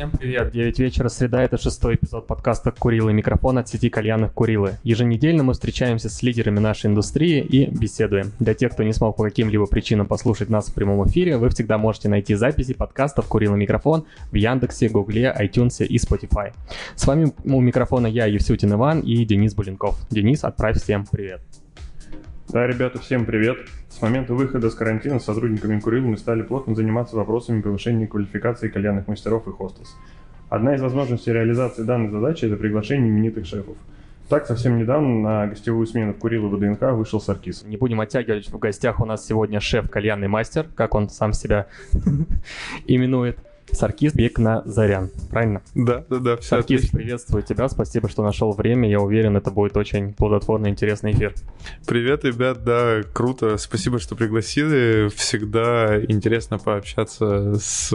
Всем привет! 9 вечера, среда, это шестой эпизод подкаста «Курилы микрофон» от сети кальянных «Курилы». Еженедельно мы встречаемся с лидерами нашей индустрии и беседуем. Для тех, кто не смог по каким-либо причинам послушать нас в прямом эфире, вы всегда можете найти записи подкастов «Курилы микрофон» в Яндексе, Гугле, iTunes и Spotify. С вами у микрофона я, Евсютин Иван и Денис Буленков. Денис, отправь всем привет. Да, ребята, всем привет. С момента выхода с карантина с сотрудниками Курил мы стали плотно заниматься вопросами повышения квалификации кальянных мастеров и хостес. Одна из возможностей реализации данной задачи – это приглашение именитых шефов. Так, совсем недавно на гостевую смену в Курил и ВДНХ вышел Саркис. Не будем оттягивать, в гостях у нас сегодня шеф кальянный мастер, как он сам себя именует. Саркис Бекна Зарян, правильно? Да, да, да, все Саркис, отлично. приветствую тебя, спасибо, что нашел время, я уверен, это будет очень плодотворный, интересный эфир. Привет, ребят, да, круто, спасибо, что пригласили, всегда интересно пообщаться с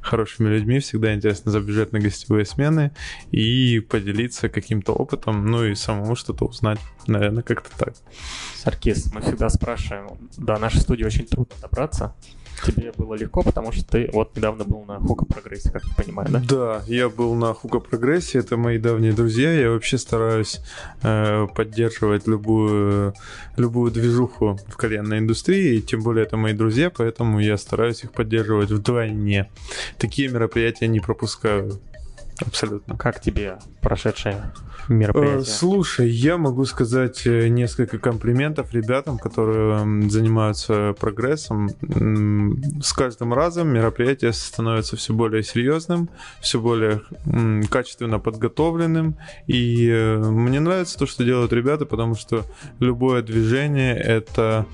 хорошими людьми, всегда интересно забежать на гостевые смены и поделиться каким-то опытом, ну и самому что-то узнать, наверное, как-то так. Саркис, мы всегда спрашиваем, да, нашей студии очень трудно добраться, тебе было легко, потому что ты вот недавно был на Хука Прогрессе, как я понимаю, да? Да, я был на Хука Прогрессе, это мои давние друзья, я вообще стараюсь э, поддерживать любую, любую движуху в кальянной индустрии, и тем более это мои друзья, поэтому я стараюсь их поддерживать вдвойне. Такие мероприятия не пропускаю. Абсолютно. Как тебе прошедшее мероприятие? Э, слушай, я могу сказать э, несколько комплиментов ребятам, которые занимаются прогрессом. С каждым разом мероприятие становится все более серьезным, все более качественно подготовленным. И э, мне нравится то, что делают ребята, потому что любое движение это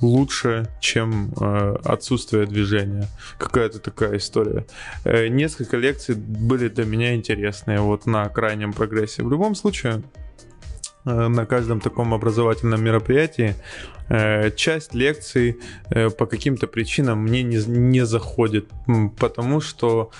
лучше, чем э, отсутствие движения. Какая-то такая история. Э, несколько лекций были для меня интересные вот на крайнем прогрессе. В любом случае, э, на каждом таком образовательном мероприятии часть лекций по каким-то причинам мне не, не заходит, потому что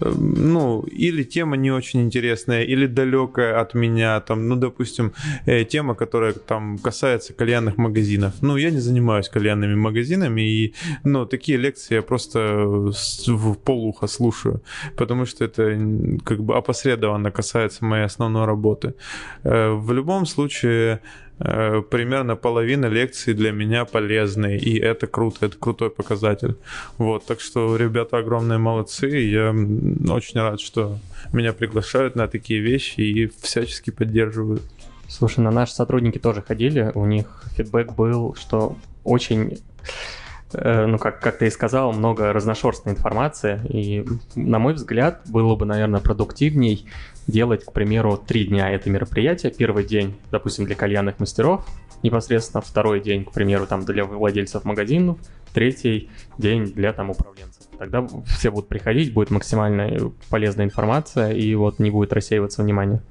ну, или тема не очень интересная, или далекая от меня, там, ну, допустим, э, тема, которая там касается кальянных магазинов. Ну, я не занимаюсь кальянными магазинами, и, ну, такие лекции я просто в полухо слушаю, потому что это как бы опосредованно касается моей основной работы. Э, в любом случае, Э, примерно половина лекций для меня полезны, и это круто, это крутой показатель. Вот, так что ребята огромные молодцы, я очень рад, что меня приглашают на такие вещи и всячески поддерживают. Слушай, на наши сотрудники тоже ходили, у них фидбэк был, что очень э, ну, как, как ты и сказал, много разношерстной информации, и, на мой взгляд, было бы, наверное, продуктивней делать, к примеру, три дня это мероприятие. Первый день, допустим, для кальянных мастеров, непосредственно второй день, к примеру, там для владельцев магазинов, третий день для там управленцев. Тогда все будут приходить, будет максимально полезная информация, и вот не будет рассеиваться внимание.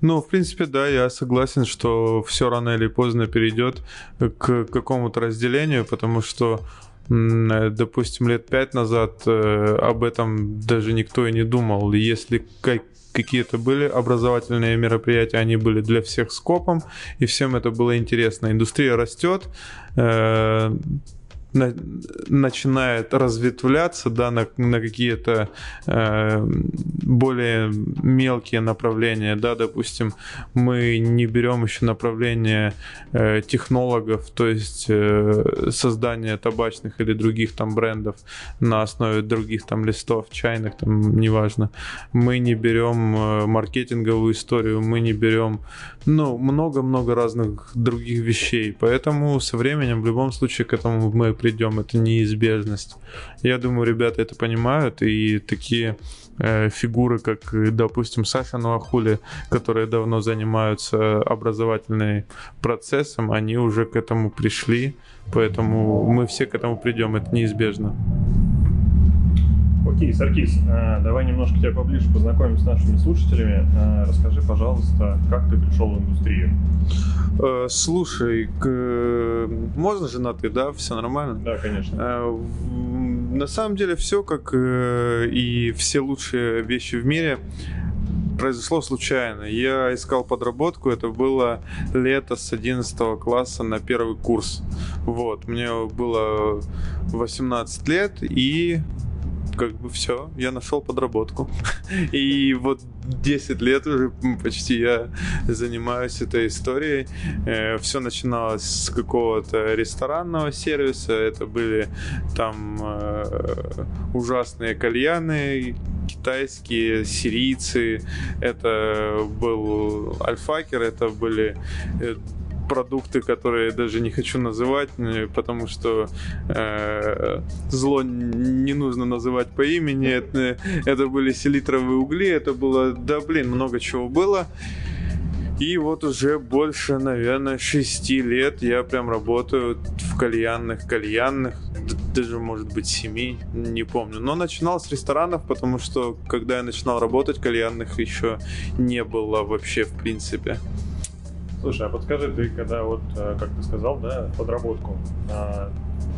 Ну, в принципе, да, я согласен, что все рано или поздно перейдет к какому-то разделению, потому что допустим, лет пять назад э, об этом даже никто и не думал. Если как какие-то были образовательные мероприятия, они были для всех скопом, и всем это было интересно. Индустрия растет, э, на, начинает разветвляться да, на, на какие-то э, более мелкие направления. Да, допустим, мы не берем еще направление э, технологов, то есть э, создание табачных или других там брендов на основе других там листов, чайных, там неважно. Мы не берем э, маркетинговую историю, мы не берем ну, много-много разных других вещей. Поэтому со временем в любом случае к этому мы придем, это неизбежность. Я думаю, ребята это понимают, и такие э, фигуры, как, допустим, Саша Нуахули, которые давно занимаются образовательным процессом, они уже к этому пришли, поэтому мы все к этому придем, это неизбежно. Окей, Саркис, э, давай немножко тебя поближе познакомим с нашими слушателями. Э, расскажи, пожалуйста, как ты пришел в индустрию? Э, слушай, к... можно же на ты, да? Все нормально? Да, конечно. На самом деле все, как и все лучшие вещи в мире, произошло случайно. Я искал подработку, это было лето с 11 класса на первый курс. Вот, мне было 18 лет, и как бы все, я нашел подработку. И вот 10 лет уже почти я занимаюсь этой историей. Э, все начиналось с какого-то ресторанного сервиса. Это были там э, ужасные кальяны, китайские, сирийцы. Это был альфакер, это были э, продукты, которые даже не хочу называть, э, потому что э, зло не нужно называть по имени. Это, это были селитровые угли, это было, да блин, много чего было. И вот уже больше, наверное, шести лет я прям работаю в кальянных, кальянных, даже, может быть, семи, не помню. Но начинал с ресторанов, потому что, когда я начинал работать, кальянных еще не было вообще, в принципе. Слушай, а подскажи, ты когда вот, э, как ты сказал, да, подработку,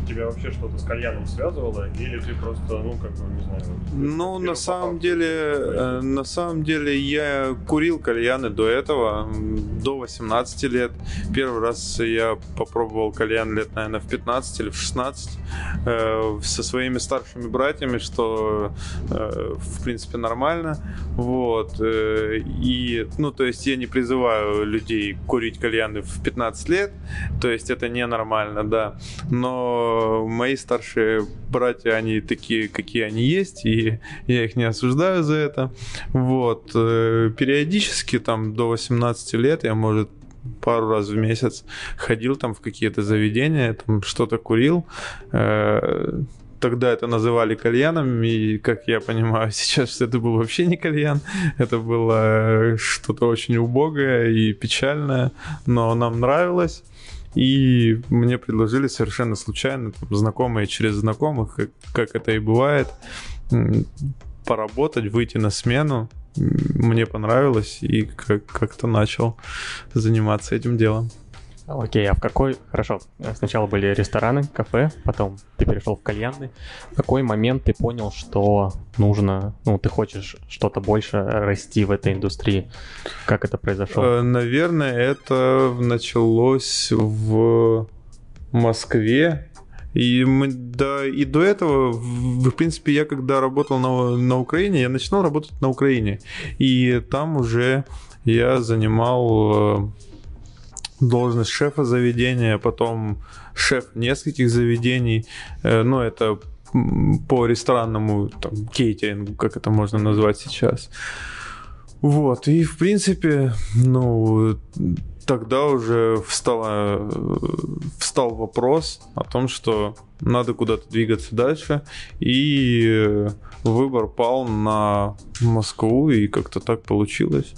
тебя вообще что-то с кальяном связывало, или ты просто, ну, как бы, не знаю... Ну, на самом деле, э, на самом деле я курил кальяны до этого, до 18 лет. Первый раз я попробовал кальян лет, наверное, в 15 или в 16 э, со своими старшими братьями, что, э, в принципе, нормально. Вот. Э, и, ну, то есть я не призываю людей курить кальяны в 15 лет, то есть это ненормально, да. Но мои старшие братья, они такие, какие они есть, и я их не осуждаю за это. Вот. Э, периодически, там, до 18 лет я, может, пару раз в месяц ходил там в какие-то заведения, там что-то курил. Э, тогда это называли кальяном, и, как я понимаю, сейчас это был вообще не кальян, это было что-то очень убогое и печальное, но нам нравилось. И мне предложили совершенно случайно, там, знакомые через знакомых, как, как это и бывает, поработать, выйти на смену. Мне понравилось, и как- как-то начал заниматься этим делом. Окей, а в какой... Хорошо, сначала были рестораны, кафе, потом ты перешел в кальянный. В какой момент ты понял, что нужно... Ну, ты хочешь что-то больше расти в этой индустрии? Как это произошло? Э, наверное, это началось в Москве. И, мы, да, и до этого, в, в принципе, я когда работал на, на Украине, я начинал работать на Украине. И там уже я занимал э, должность шефа заведения, потом шеф нескольких заведений. Э, ну, это по ресторанному там, кейтерингу, как это можно назвать сейчас. Вот, и в принципе, ну, тогда уже встала, встал вопрос о том, что надо куда-то двигаться дальше, и выбор пал на Москву, и как-то так получилось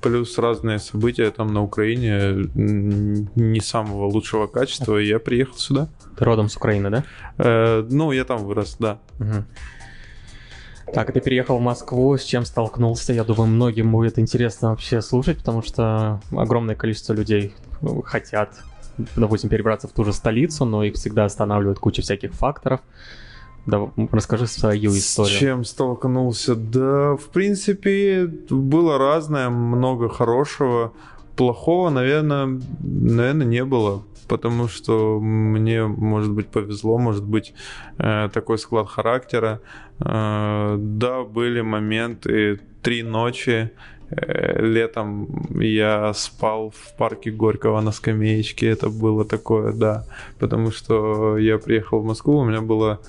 плюс разные события там на Украине не самого лучшего качества, и я приехал сюда. Ты родом с Украины, да? Э, ну, я там вырос, да. Угу. Так, ты переехал в Москву, с чем столкнулся? Я думаю, многим будет интересно вообще слушать, потому что огромное количество людей хотят, допустим, перебраться в ту же столицу, но их всегда останавливают куча всяких факторов. Да, расскажи свою историю. С чем столкнулся? Да, в принципе, было разное, много хорошего. Плохого, наверное, наверное, не было. Потому что мне, может быть, повезло, может быть, э, такой склад характера. Э, да, были моменты, три ночи э, летом я спал в парке Горького на скамеечке. Это было такое, да. Потому что я приехал в Москву, у меня было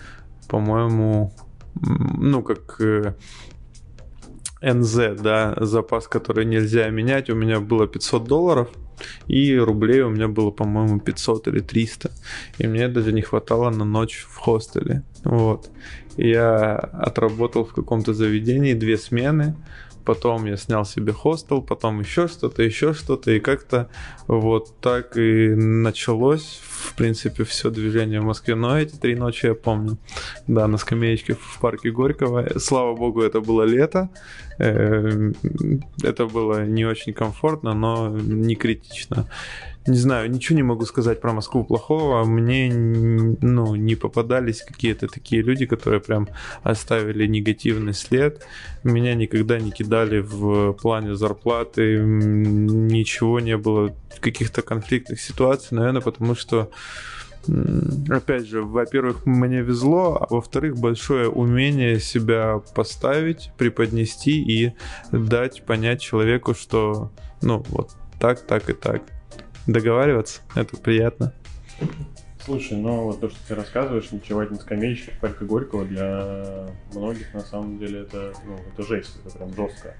по-моему, ну, как э, НЗ, да, запас, который нельзя менять, у меня было 500 долларов, и рублей у меня было, по-моему, 500 или 300. И мне даже не хватало на ночь в хостеле. Вот. я отработал в каком-то заведении две смены, потом я снял себе хостел, потом еще что-то, еще что-то, и как-то вот так и началось, в принципе, все движение в Москве. Но эти три ночи я помню, да, на скамеечке в парке Горького. Слава богу, это было лето, э, это было не очень комфортно, но не критично не знаю, ничего не могу сказать про Москву плохого. Мне, ну, не попадались какие-то такие люди, которые прям оставили негативный след. Меня никогда не кидали в плане зарплаты, ничего не было, каких-то конфликтных ситуаций, наверное, потому что опять же, во-первых, мне везло, а во-вторых, большое умение себя поставить, преподнести и дать понять человеку, что, ну, вот так, так и так. Договариваться, это приятно. Слушай, ну вот то, что ты рассказываешь, ночевать на скамеечке в парке Горького для многих на самом деле это, ну, это жесть, это прям жестко.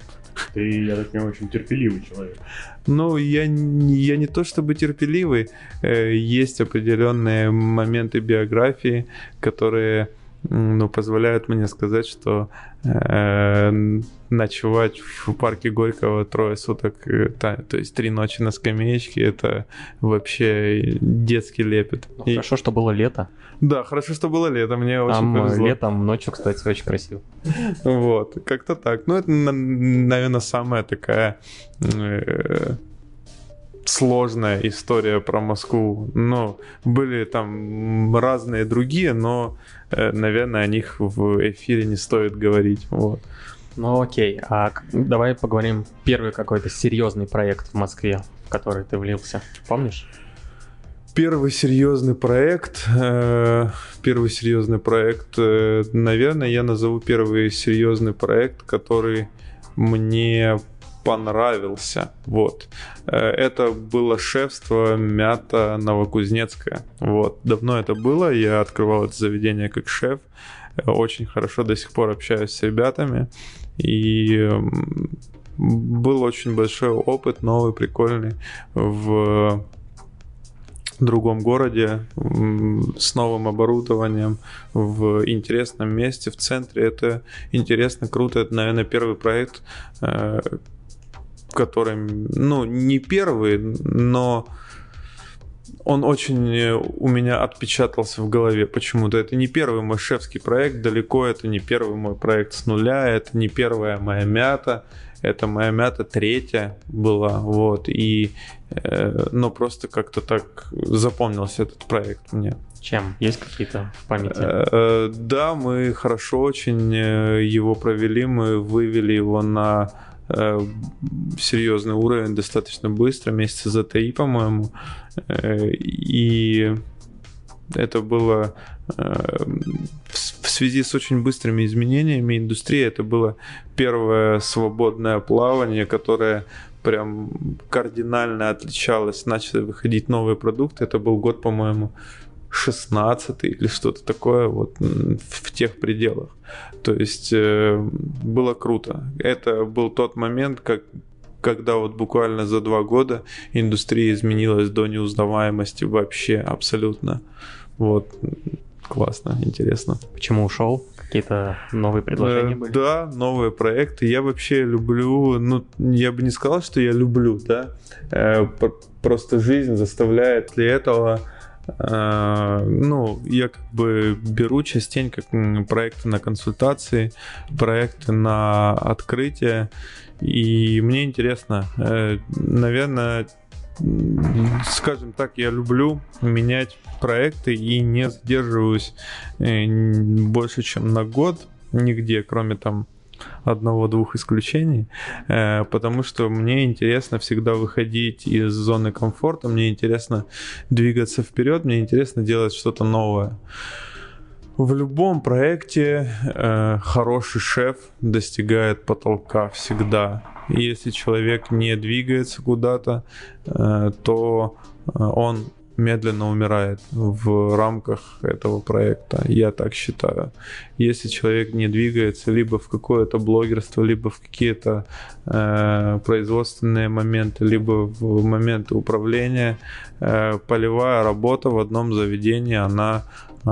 Ты, я так понимаю, очень терпеливый человек. Ну, я, я не то чтобы терпеливый, э, есть определенные моменты биографии, которые ну, позволяют мне сказать, что э, ночевать в парке Горького трое суток, э, та, то есть три ночи на скамеечке, это вообще детский лепет. Ну, И... Хорошо, что было лето. Да, хорошо, что было лето, мне очень Там повезло. летом, ночью, кстати, очень красиво. Вот, как-то так. Ну, это, наверное, самая такая э, сложная история про Москву. Ну, были там разные другие, но, э, наверное, о них в эфире не стоит говорить. Вот. Ну окей, а давай поговорим первый какой-то серьезный проект в Москве, в который ты влился. Помнишь? Первый серьезный проект, э, первый серьезный проект, э, наверное, я назову первый серьезный проект, который мне понравился. Вот. Э, это было шефство Мята Новокузнецкая. Вот. Давно это было, я открывал это заведение как шеф. Э, очень хорошо до сих пор общаюсь с ребятами. И был очень большой опыт, новый, прикольный в другом городе с новым оборудованием в интересном месте в центре. Это интересно, круто. Это, наверное, первый проект, э, который, ну, не первый, но он очень э, у меня отпечатался в голове почему-то. Это не первый мой шефский проект, далеко это не первый мой проект с нуля, это не первая моя мята, это моя мята третья была, вот, и, э, ну, просто как-то так запомнился этот проект мне. Чем? Есть какие-то в памяти? Э, э, да, мы хорошо очень его провели, мы вывели его на Э, серьезный уровень достаточно быстро, месяца за три, по-моему. Э, и это было э, в связи с очень быстрыми изменениями индустрии. Это было первое свободное плавание, которое прям кардинально отличалось. Начали выходить новые продукты. Это был год, по-моему, 16 или что-то такое вот в тех пределах. То есть э, было круто. Это был тот момент, как когда вот буквально за два года индустрия изменилась до неузнаваемости вообще абсолютно. Вот классно, интересно. Почему ушел? Какие-то новые предложения э, были? Да, новые проекты. Я вообще люблю, ну, я бы не сказал, что я люблю, да. Э, просто жизнь заставляет для этого Э, ну, я как бы беру частенько проекты на консультации, проекты на открытие, и мне интересно, э, наверное, скажем так, я люблю менять проекты и не задерживаюсь э, больше, чем на год нигде, кроме там одного-двух исключений, э, потому что мне интересно всегда выходить из зоны комфорта, мне интересно двигаться вперед, мне интересно делать что-то новое. В любом проекте э, хороший шеф достигает потолка всегда. Если человек не двигается куда-то, э, то он медленно умирает в рамках этого проекта, я так считаю. Если человек не двигается либо в какое-то блогерство, либо в какие-то э, производственные моменты, либо в моменты управления, э, полевая работа в одном заведении, она э,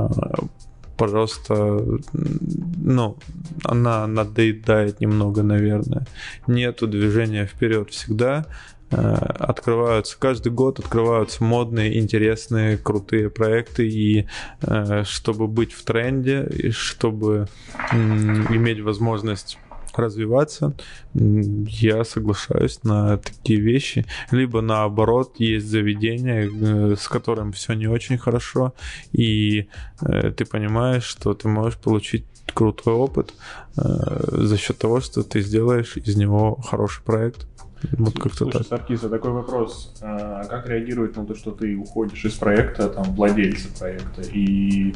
пожалуйста, ну, она надоедает немного, наверное. Нету движения вперед всегда. Э, открываются каждый год открываются модные, интересные, крутые проекты и э, чтобы быть в тренде и чтобы иметь возможность развиваться, я соглашаюсь на такие вещи. Либо наоборот, есть заведение, э, с которым все не очень хорошо, и ты понимаешь, что ты можешь получить крутой опыт за счет того, что ты сделаешь из него хороший проект. Вот как-то Слушай, так. Саркиса, такой вопрос. А как реагирует на то, что ты уходишь из проекта, там, владельцы проекта? И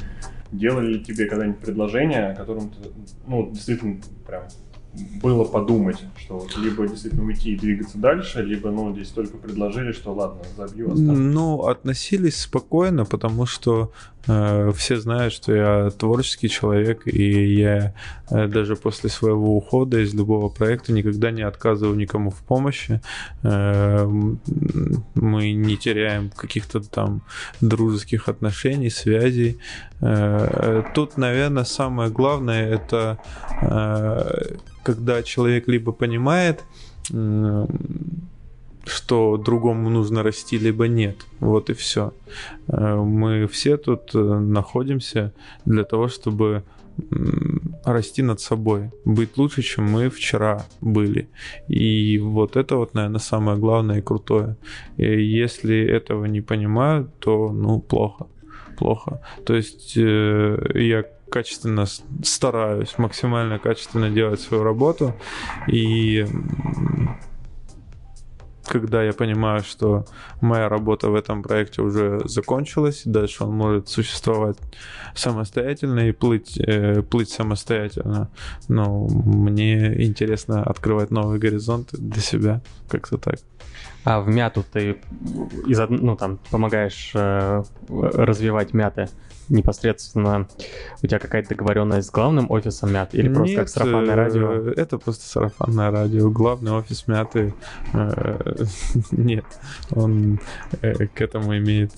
делали ли тебе когда-нибудь предложение, о котором ты, ну, действительно, прям было подумать, что вот либо действительно уйти и двигаться дальше, либо, ну, здесь только предложили, что ладно, забью, останусь. Ну, относились спокойно, потому что все знают, что я творческий человек, и я э, даже после своего ухода из любого проекта никогда не отказываю никому в помощи. Э, мы не теряем каких-то там дружеских отношений, связей. Э, тут, наверное, самое главное это э, когда человек либо понимает, что другому нужно расти, либо нет. Вот и все. Э, мы все тут э, находимся для того, чтобы расти над собой, быть лучше, чем мы вчера были. И вот это вот, наверное, самое главное и крутое. И если этого не понимают, то, ну, плохо. Плохо. То есть э, я качественно стараюсь, максимально качественно делать свою работу. И когда я понимаю, что моя работа в этом проекте уже закончилась, дальше он может существовать самостоятельно и плыть, э, плыть самостоятельно. Но мне интересно открывать новые горизонты для себя, как-то так. А в мяту ты из, ну, там, помогаешь э, развивать мяты непосредственно у тебя какая-то договоренность с главным офисом Мят или просто Нет, как сарафанное радио? э, Это просто сарафанное радио. Главный офис Мяты э, нет, он э, к этому имеет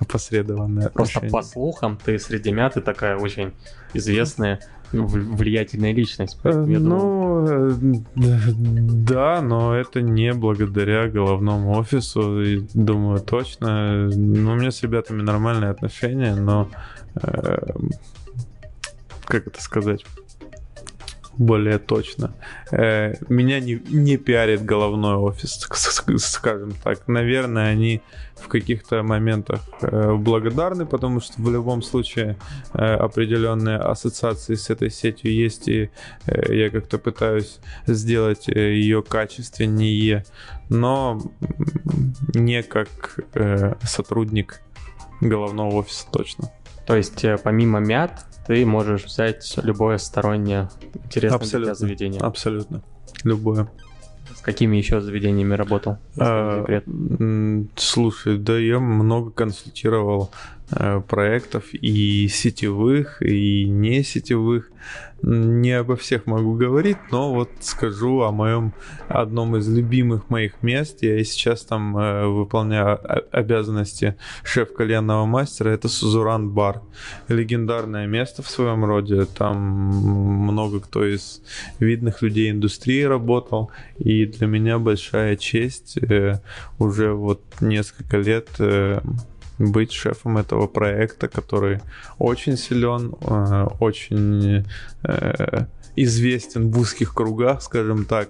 опосредованное Просто отношение. по слухам ты среди Мяты такая очень известная влиятельная личность. Э, поэтому я Ну, э, да, но это не благодаря головному офису, и думаю, точно. Ну, у меня с ребятами нормальные отношения, но э, как это сказать? Более точно. Э, Меня не, не пиарит головной офис, ск- ск- скажем так. Наверное, они в каких-то моментах э, благодарны, потому что в любом случае э, определенные ассоциации с этой сетью есть, и я как-то пытаюсь сделать ее качественнее, но не как сотрудник головного офиса точно. То есть э, помимо Мят ты можешь взять любое стороннее интересное для тебя Абсолютно. заведение. Абсолютно. Любое. С какими еще заведениями работал? А, Слушай, да я много консультировал э, проектов и сетевых, и не сетевых. Не обо всех могу говорить, но вот скажу о моем одном из любимых моих мест. Я и сейчас там э, выполняю обязанности шеф кальянного мастера. Это Сузуран Бар. Легендарное место в своем роде. Там много кто из видных людей индустрии работал. И для меня большая честь э, уже вот несколько лет э, быть шефом этого проекта, который очень силен, э, очень э, известен в узких кругах, скажем так.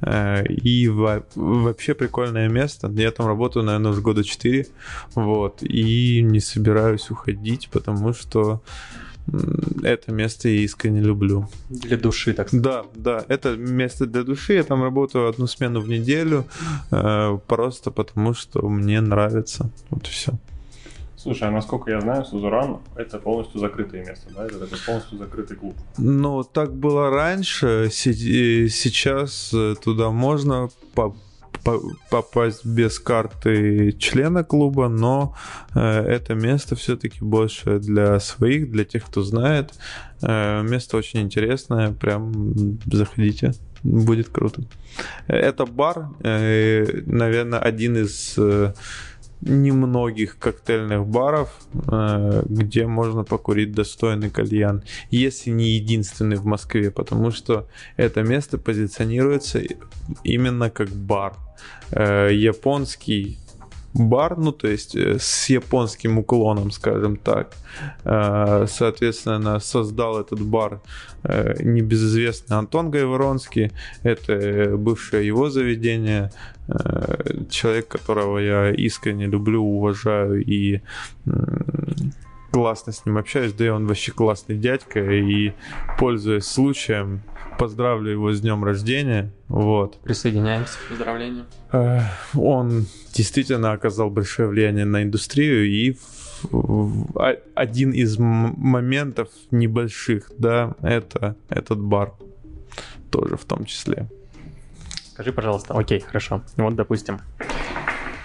Э, И во- вообще прикольное место. Я там работаю, наверное, уже года 4. Вот. И не собираюсь уходить, потому что это место я искренне люблю. Для души, так сказать. Да, да, это место для души. Я там работаю одну смену в неделю, э, просто потому что мне нравится. Вот и все. Слушай, а насколько я знаю, Сузуран это полностью закрытое место, да? Это такой полностью закрытый клуб. Ну, так было раньше. Э, Сейчас э, туда можно по- по- попасть без карты члена клуба, но э, это место все-таки больше для своих, для тех, кто знает. Место очень интересное, прям заходите, будет круто. Это бар, наверное, один из немногих коктейльных баров, э, где можно покурить достойный кальян, если не единственный в Москве, потому что это место позиционируется именно как бар. Э, Японский бар, ну то есть э, с японским уклоном, скажем так. Соответственно, создал этот бар небезызвестный Антон Гайворонский. Это э, бывшее его заведение. Э, Человек, которого я искренне люблю, уважаю и классно с ним общаюсь. Да и он вообще классный дядька. И пользуясь случаем, поздравлю его с днем рождения. Вот. Присоединяемся к поздравлению. Э, он действительно оказал большое влияние на индустрию и один из моментов небольших, да, это этот бар тоже в том числе. Скажи, пожалуйста, окей, хорошо. Вот, допустим,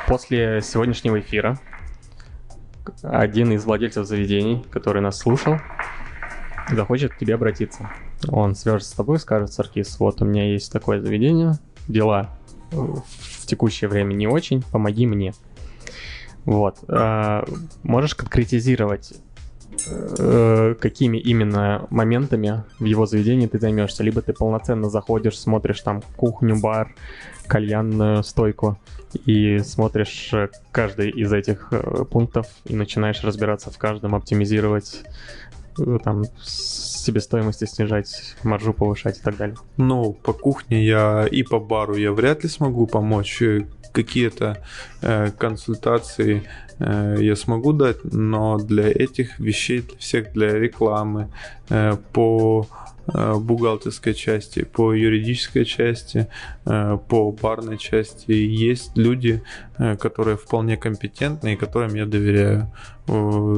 после сегодняшнего эфира один из владельцев заведений, который нас слушал, захочет к тебе обратиться. Он свяжется с тобой, скажет, Саркис, вот у меня есть такое заведение, дела в текущее время не очень, помоги мне. Вот. А, можешь конкретизировать, э, какими именно моментами в его заведении ты займешься? Либо ты полноценно заходишь, смотришь там кухню, бар, кальянную стойку и смотришь э, каждый из этих э, пунктов и начинаешь разбираться в каждом, оптимизировать там себестоимости снижать, маржу повышать и так далее. Ну, по кухне я и по бару я вряд ли смогу помочь какие-то э, консультации э, я смогу дать, но для этих вещей, всех для рекламы, э, по э, бухгалтерской части, по юридической части, э, по барной части есть люди, которые вполне компетентны и которым я доверяю.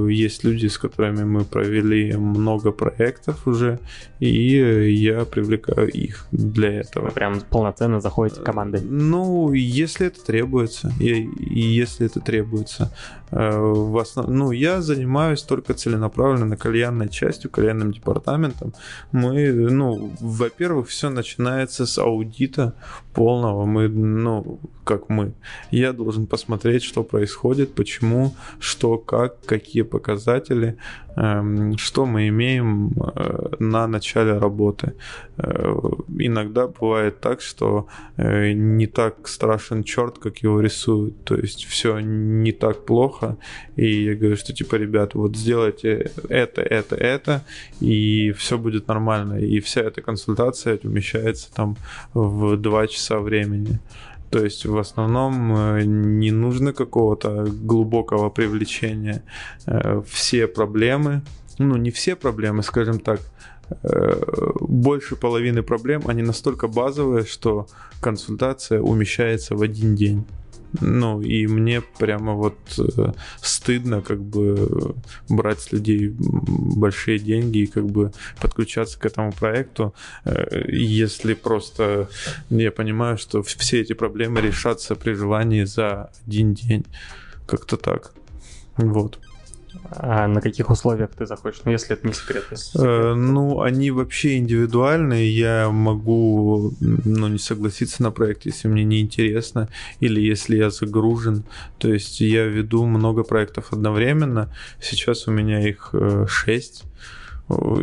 Есть люди, с которыми мы провели много проектов уже, и я привлекаю их для этого. Вы прям полноценно заходите командой? Ну, если это требуется, и, и если это требуется. Э, в основ... Ну, я занимаюсь только целенаправленно кальянной частью, кальянным департаментом. Мы, ну, во-первых, все начинается с аудита полного. Мы, ну, как мы. Я должен посмотреть, что происходит, почему, что, как, какие показатели, что мы имеем э, на начале работы. Э, иногда бывает так, что э, не так страшен черт, как его рисуют. То есть все не так плохо. И я говорю, что типа, ребята, вот сделайте это, это, это, и все будет нормально. И вся эта консультация умещается там в два часа времени. То есть в основном э, не нужно какого-то глубокого привлечения. Э, все проблемы, ну не все проблемы, скажем так, э, больше половины проблем, они настолько базовые, что консультация умещается в один день. Ну, и мне прямо вот э, стыдно как бы брать с людей большие деньги и как бы подключаться к этому проекту, э, если просто я понимаю, что все эти проблемы решатся при желании за один день. Как-то так. Вот. А на каких условиях ты заходишь? Ну, если это не секрет. Э, ну, они вообще индивидуальные. Я могу ну, не согласиться на проект, если мне не интересно, или если я загружен. То есть я веду много проектов одновременно. Сейчас у меня их э, шесть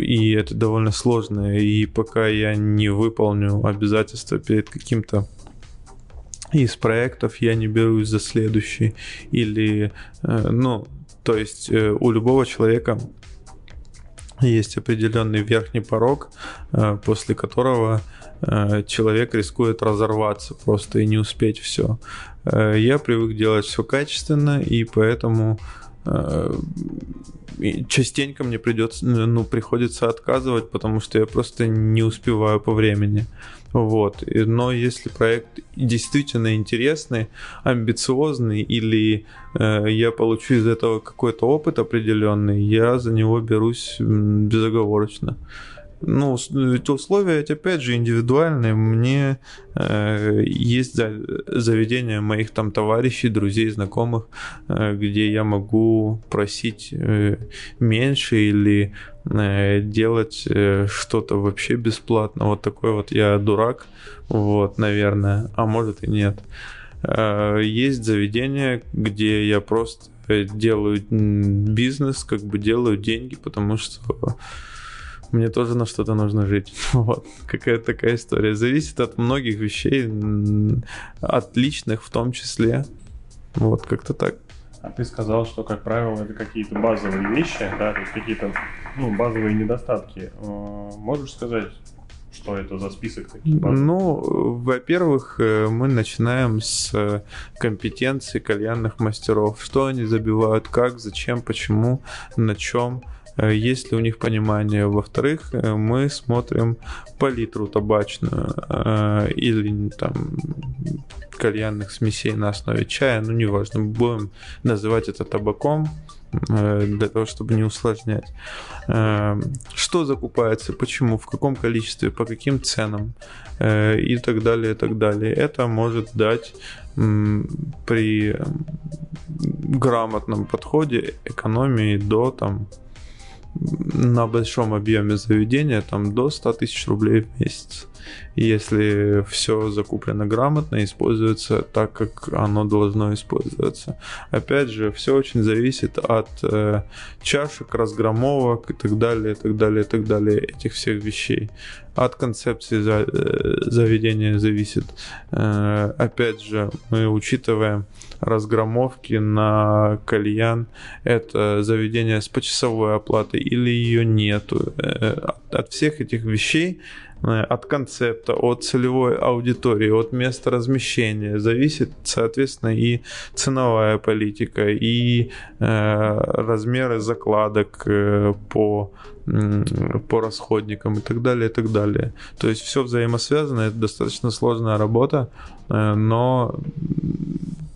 и это довольно сложно. И пока я не выполню обязательства перед каким-то из проектов, я не берусь за следующий. Или, э, ну, то есть э, у любого человека есть определенный верхний порог, э, после которого э, человек рискует разорваться просто и не успеть все. Я привык делать все качественно, и поэтому частенько мне придется, ну, приходится отказывать, потому что я просто не успеваю по времени. Вот. Но если проект действительно интересный, амбициозный, или э, я получу из этого какой-то опыт определенный, я за него берусь безоговорочно. Ну, эти условия, эти опять же индивидуальные. Мне э, есть заведения моих там товарищей, друзей, знакомых, э, где я могу просить э, меньше или делать э, что-то вообще бесплатно. Вот такой вот я дурак, вот, наверное, а может и нет. Э, есть заведения, где я просто делаю бизнес, как бы делаю деньги, потому что мне тоже на что-то нужно жить. Вот, какая-то такая история. Зависит от многих вещей, от личных в том числе. Вот, как-то так. А ты сказал, что, как правило, это какие-то базовые вещи, да, то есть какие-то ну, базовые недостатки. Э, можешь сказать, что это за список таких базовых? Ну, во-первых, э, мы начинаем с компетенции кальянных мастеров. Что они забивают, как, зачем, почему, на чем э, есть ли у них понимание. Во-вторых, э, мы смотрим палитру табачную или там кальянных смесей на основе чая, ну неважно, будем называть это табаком, Э, для того, чтобы не усложнять. Э, что закупается, почему, в каком количестве, по каким ценам э, и так далее, и так далее. Это может дать при грамотном подходе экономии до там на большом объеме заведения там до 100 тысяч рублей в месяц если все закуплено грамотно и используется так, как оно должно использоваться. Опять же, все очень зависит от э, чашек, разгромовок и так далее, и так далее, и так далее, этих всех вещей. От концепции за, э, заведения зависит. Э, опять же, мы учитываем разгромовки на кальян. Это заведение с почасовой оплатой или ее нету. Э, от всех этих вещей от концепта, от целевой аудитории, от места размещения зависит, соответственно, и ценовая политика, и э, размеры закладок э, по по расходникам и так далее, и так далее. То есть все взаимосвязано, это достаточно сложная работа, э, но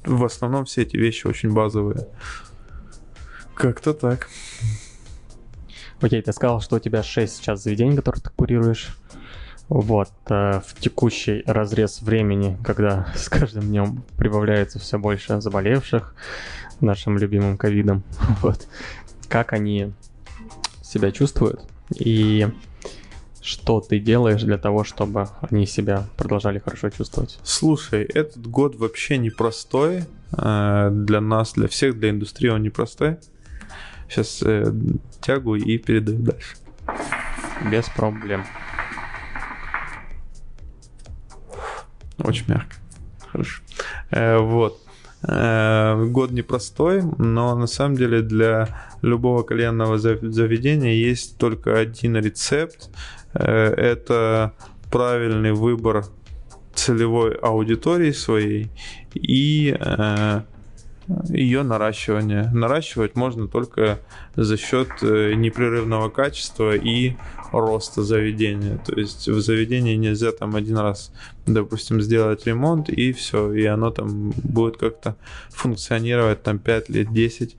в основном все эти вещи очень базовые. Как-то так. Окей, ты сказал, что у тебя 6 сейчас заведений, которые ты курируешь. Вот, э, в текущий разрез времени, когда с каждым днем прибавляется все больше заболевших нашим любимым ковидом, вот, как они себя чувствуют и что ты делаешь для того, чтобы они себя продолжали хорошо чувствовать? Слушай, этот год вообще непростой э, для нас, для всех, для индустрии он непростой. Сейчас э, тягу и передаю дальше. Без проблем. Очень мягко. Хорошо. Э, вот. Э, год непростой, но на самом деле для любого кальянного заведения есть только один рецепт. Э, это правильный выбор целевой аудитории своей и ее наращивание. Наращивать можно только за счет непрерывного качества и роста заведения. То есть в заведении нельзя там один раз, допустим, сделать ремонт и все, и оно там будет как-то функционировать там 5 лет, 10 э,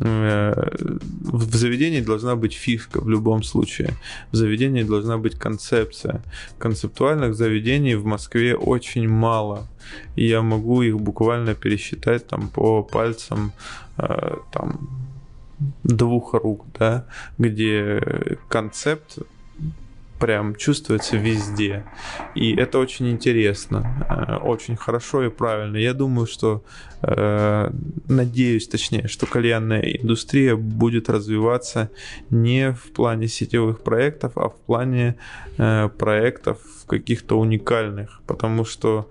в заведении должна быть фишка в любом случае. В заведении должна быть концепция. Концептуальных заведений в Москве очень мало. И я могу их буквально пересчитать там по пальцам э, там двух рук, да, где концепт прям чувствуется везде. И это очень интересно, э, очень хорошо и правильно. Я думаю, что, э, надеюсь точнее, что кальянная индустрия будет развиваться не в плане сетевых проектов, а в плане э, проектов каких-то уникальных, потому что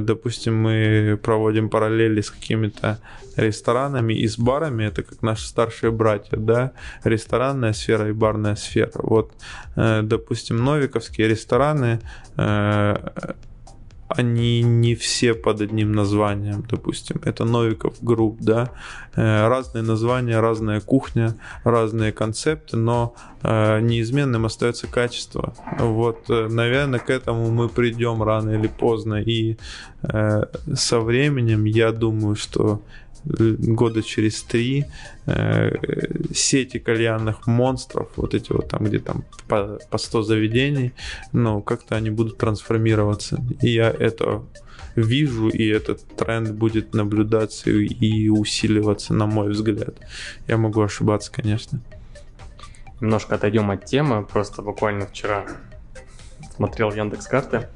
допустим, мы проводим параллели с какими-то ресторанами и с барами, это как наши старшие братья, да, ресторанная сфера и барная сфера. Вот, э, допустим, новиковские рестораны э, они не все под одним названием, допустим. Это Новиков Group, да. Э, разные названия, разная кухня, разные концепты, но э, неизменным остается качество. Вот, э, наверное, к этому мы придем рано или поздно. И со временем я думаю, что года через три э, сети кальянных монстров, вот эти вот там, где там по, по 100 заведений, ну, как-то они будут трансформироваться. И я это вижу, и этот тренд будет наблюдаться и усиливаться, на мой взгляд. Я могу ошибаться, конечно. Немножко отойдем от темы. Просто буквально вчера смотрел Яндекс карты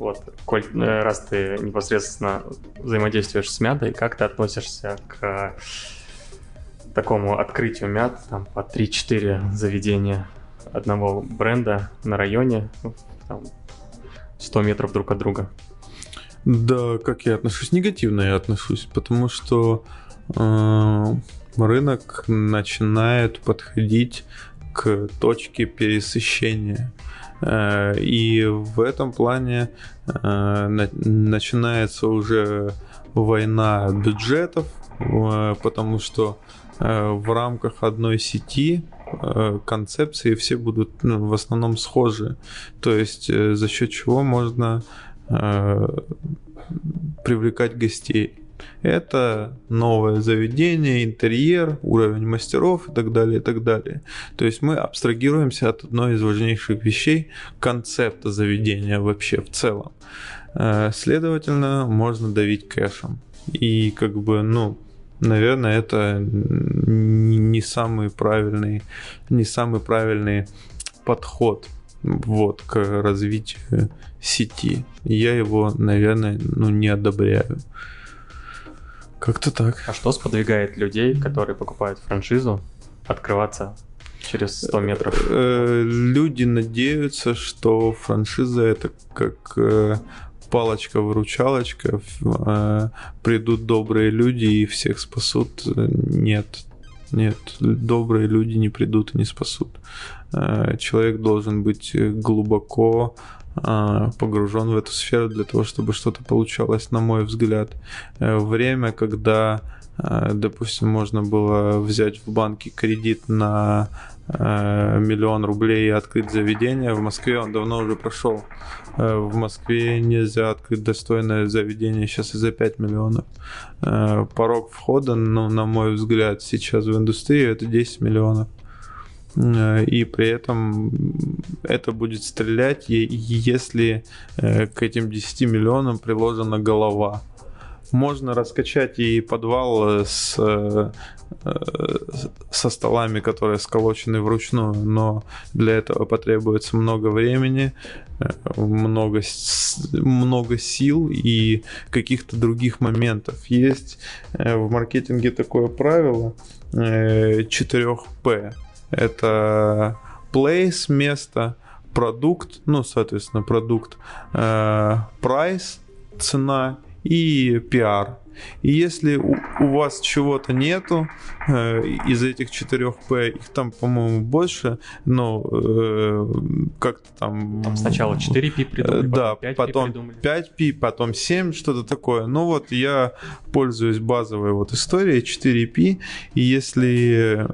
вот, коль, э, раз ты непосредственно взаимодействуешь с мятой, как ты относишься к такому открытию мят, там, по 3-4 заведения одного бренда на районе, ну, там, 100 метров друг от друга? Да, как я отношусь? Негативно я отношусь, потому что э, рынок начинает подходить к точке пересыщения. Э, и в этом плане э, начинается уже война бюджетов, э, потому что в рамках одной сети концепции все будут ну, в основном схожи. То есть за счет чего можно привлекать гостей. Это новое заведение, интерьер, уровень мастеров и так далее, и так далее. То есть мы абстрагируемся от одной из важнейших вещей концепта заведения вообще в целом. Э, следовательно, можно давить кэшем. И как бы, ну, наверное, это не самый правильный, не самый правильный подход вот, к развитию сети. Я его, наверное, ну, не одобряю. Как-то так. А что сподвигает людей, которые покупают франшизу, открываться через 100 метров? Э, люди надеются, что франшиза это как э, палочка-выручалочка, э, придут добрые люди и всех спасут. Нет, нет, добрые люди не придут и не спасут. Человек должен быть глубоко погружен в эту сферу для того, чтобы что-то получалось, на мой взгляд. Э, время, когда, э, допустим, можно было взять в банке кредит на э, миллион рублей и открыть заведение, в Москве он давно уже прошел. В Москве нельзя открыть достойное заведение сейчас и за 5 миллионов. Порог входа, ну, на мой взгляд, сейчас в индустрию это 10 миллионов. Э, и при этом это будет стрелять, если э, к этим 10 миллионам приложена голова. Можно раскачать и подвал с, э, со столами, которые сколочены вручную, но для этого потребуется много времени, много, много сил и каких-то других моментов. Есть в маркетинге такое правило 4P это place, место, продукт, ну, соответственно, продукт, э, price, цена и PR. И если у, у вас чего-то нету э, из этих четырех П, их там, по-моему, больше, но э, как-то там... Там сначала 4P придумали, да, потом 5 P, потом 7, что-то такое. Ну вот я пользуюсь базовой вот историей 4P, и если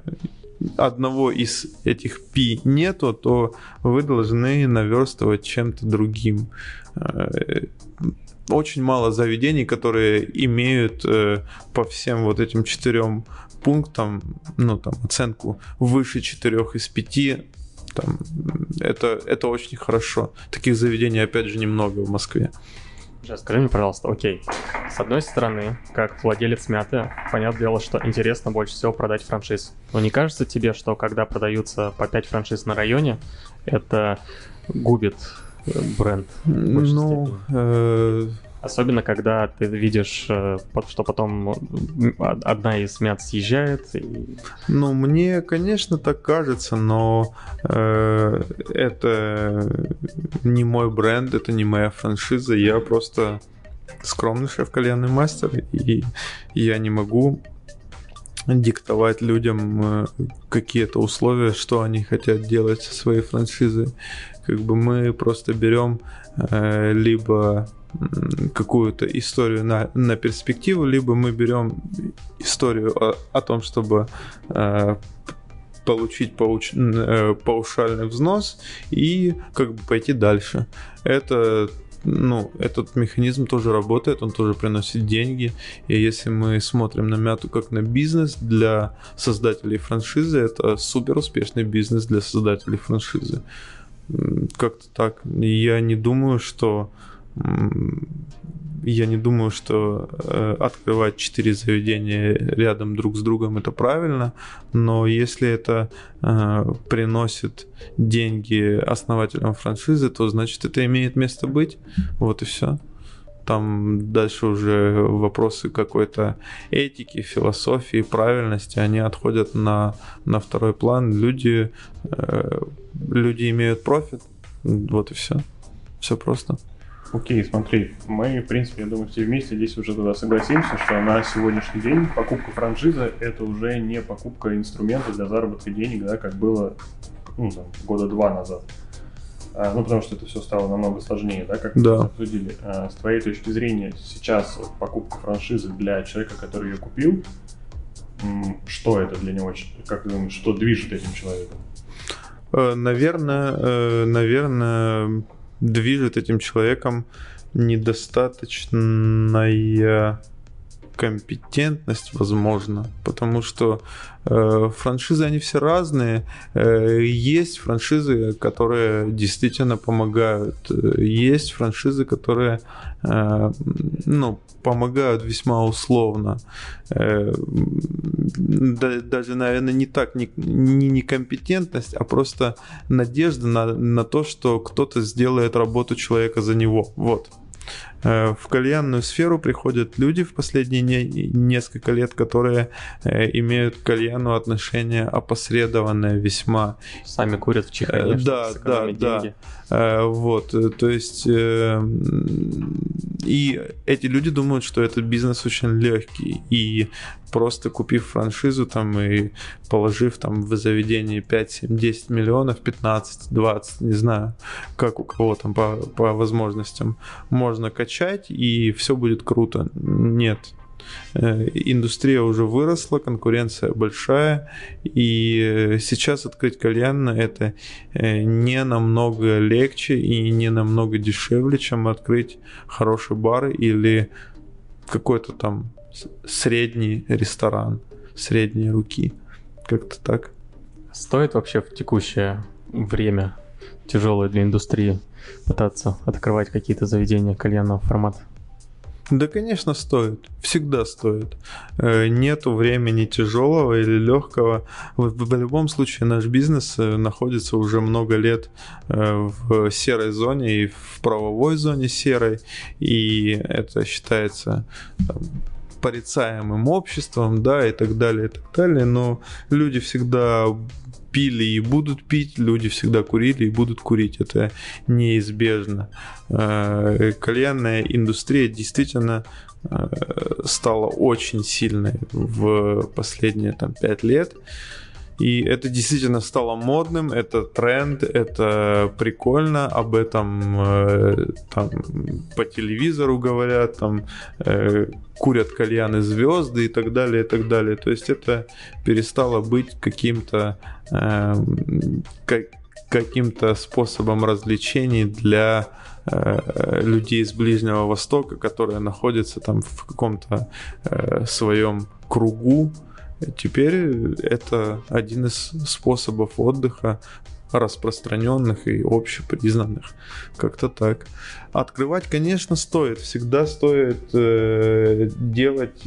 одного из этих пи нету, то вы должны наверстывать чем-то другим. Э, очень мало заведений, которые имеют э, по всем вот этим четырем пунктам, ну там оценку выше четырех из пяти, там, это, это очень хорошо. Таких заведений, опять же, немного в Москве. Скажи мне, пожалуйста, окей. С одной стороны, как владелец мяты, понятное дело, что интересно больше всего продать франшиз. Но не кажется тебе, что когда продаются по 5 франшиз на районе, это губит бренд? Ну, э, Особенно, когда ты видишь, э, что потом одна из мят съезжает. И... Ну, мне, конечно, так кажется, но э, это не мой бренд, это не моя франшиза. Я просто скромный шеф-кальянный мастер, и я не могу диктовать людям э, какие-то условия, что они хотят делать со своей франшизой. Как бы мы просто берем э, либо какую-то историю на, на перспективу, либо мы берем историю о, о том, чтобы э, получить пауч, э, паушальный взнос и как бы пойти дальше. Это ну, этот механизм тоже работает, он тоже приносит деньги. И если мы смотрим на мяту как на бизнес для создателей франшизы, это супер успешный бизнес для создателей франшизы. Как-то так. Я не думаю, что я не думаю, что э, открывать четыре заведения рядом друг с другом это правильно, но если это э, приносит деньги основателям франшизы, то значит это имеет место быть. Вот и все. Там дальше уже вопросы какой-то этики, философии, правильности, они отходят на, на второй план. Люди, э, люди имеют профит. Вот и все. Все просто. Окей, смотри, мы, в принципе, я думаю, все вместе здесь уже тогда согласимся, что на сегодняшний день покупка франшизы – это уже не покупка инструмента для заработка денег, да, как было ну, там, года два назад. А, ну, потому что это все стало намного сложнее, да, как да. мы обсудили. А, с твоей точки зрения, сейчас покупка франшизы для человека, который ее купил, что это для него, как ты думаешь, что движет этим человеком? Э, наверное, э, наверное, движет этим человеком недостаточная компетентность, возможно, потому что э, франшизы, они все разные. Э, есть франшизы, которые действительно помогают. Есть франшизы, которые, э, ну, помогают весьма условно. Э, даже, наверное, не так, не, не некомпетентность, а просто надежда на, на то, что кто-то сделает работу человека за него. Вот. Э, в кальянную сферу приходят люди в последние не, несколько лет, которые э, имеют к кальяну отношение опосредованное весьма. Сами курят в чехане, э, да, да, да. Э, вот, э, то есть и эти люди думают, что этот бизнес очень легкий, и просто купив франшизу там и положив там в заведении 5, 7, 10 миллионов, 15, 20, не знаю, как у кого там по, по возможностям, можно качать и все будет круто. Нет, Э, индустрия уже выросла, конкуренция большая, и сейчас открыть кальян это э, не намного легче и не намного дешевле, чем открыть хороший бар или какой-то там средний ресторан, средние руки. Как-то так. Стоит вообще в текущее время тяжелое для индустрии пытаться открывать какие-то заведения кальянного формата? Да, конечно, стоит. Всегда стоит. Э, нету времени тяжелого или легкого. В, любом случае наш бизнес э, находится уже много лет э, в серой зоне и в правовой зоне серой. И это считается порицаемым обществом, да, и так далее, и так далее. Но люди всегда пили и будут пить, люди всегда курили и будут курить. Это неизбежно. Э, кальянная индустрия действительно э, стала очень сильной в последние там, пять лет. И это действительно стало модным, это тренд, это прикольно, об этом э, там по телевизору говорят, там э, курят кальяны звезды и так далее, и так далее. То есть это перестало быть каким-то э, как, каким-то способом развлечений для э, людей из Ближнего Востока, которые находятся там в каком-то э, своем кругу, Теперь это один из способов отдыха распространенных и общепризнанных. Как-то так. Открывать, конечно, стоит. Всегда стоит э, делать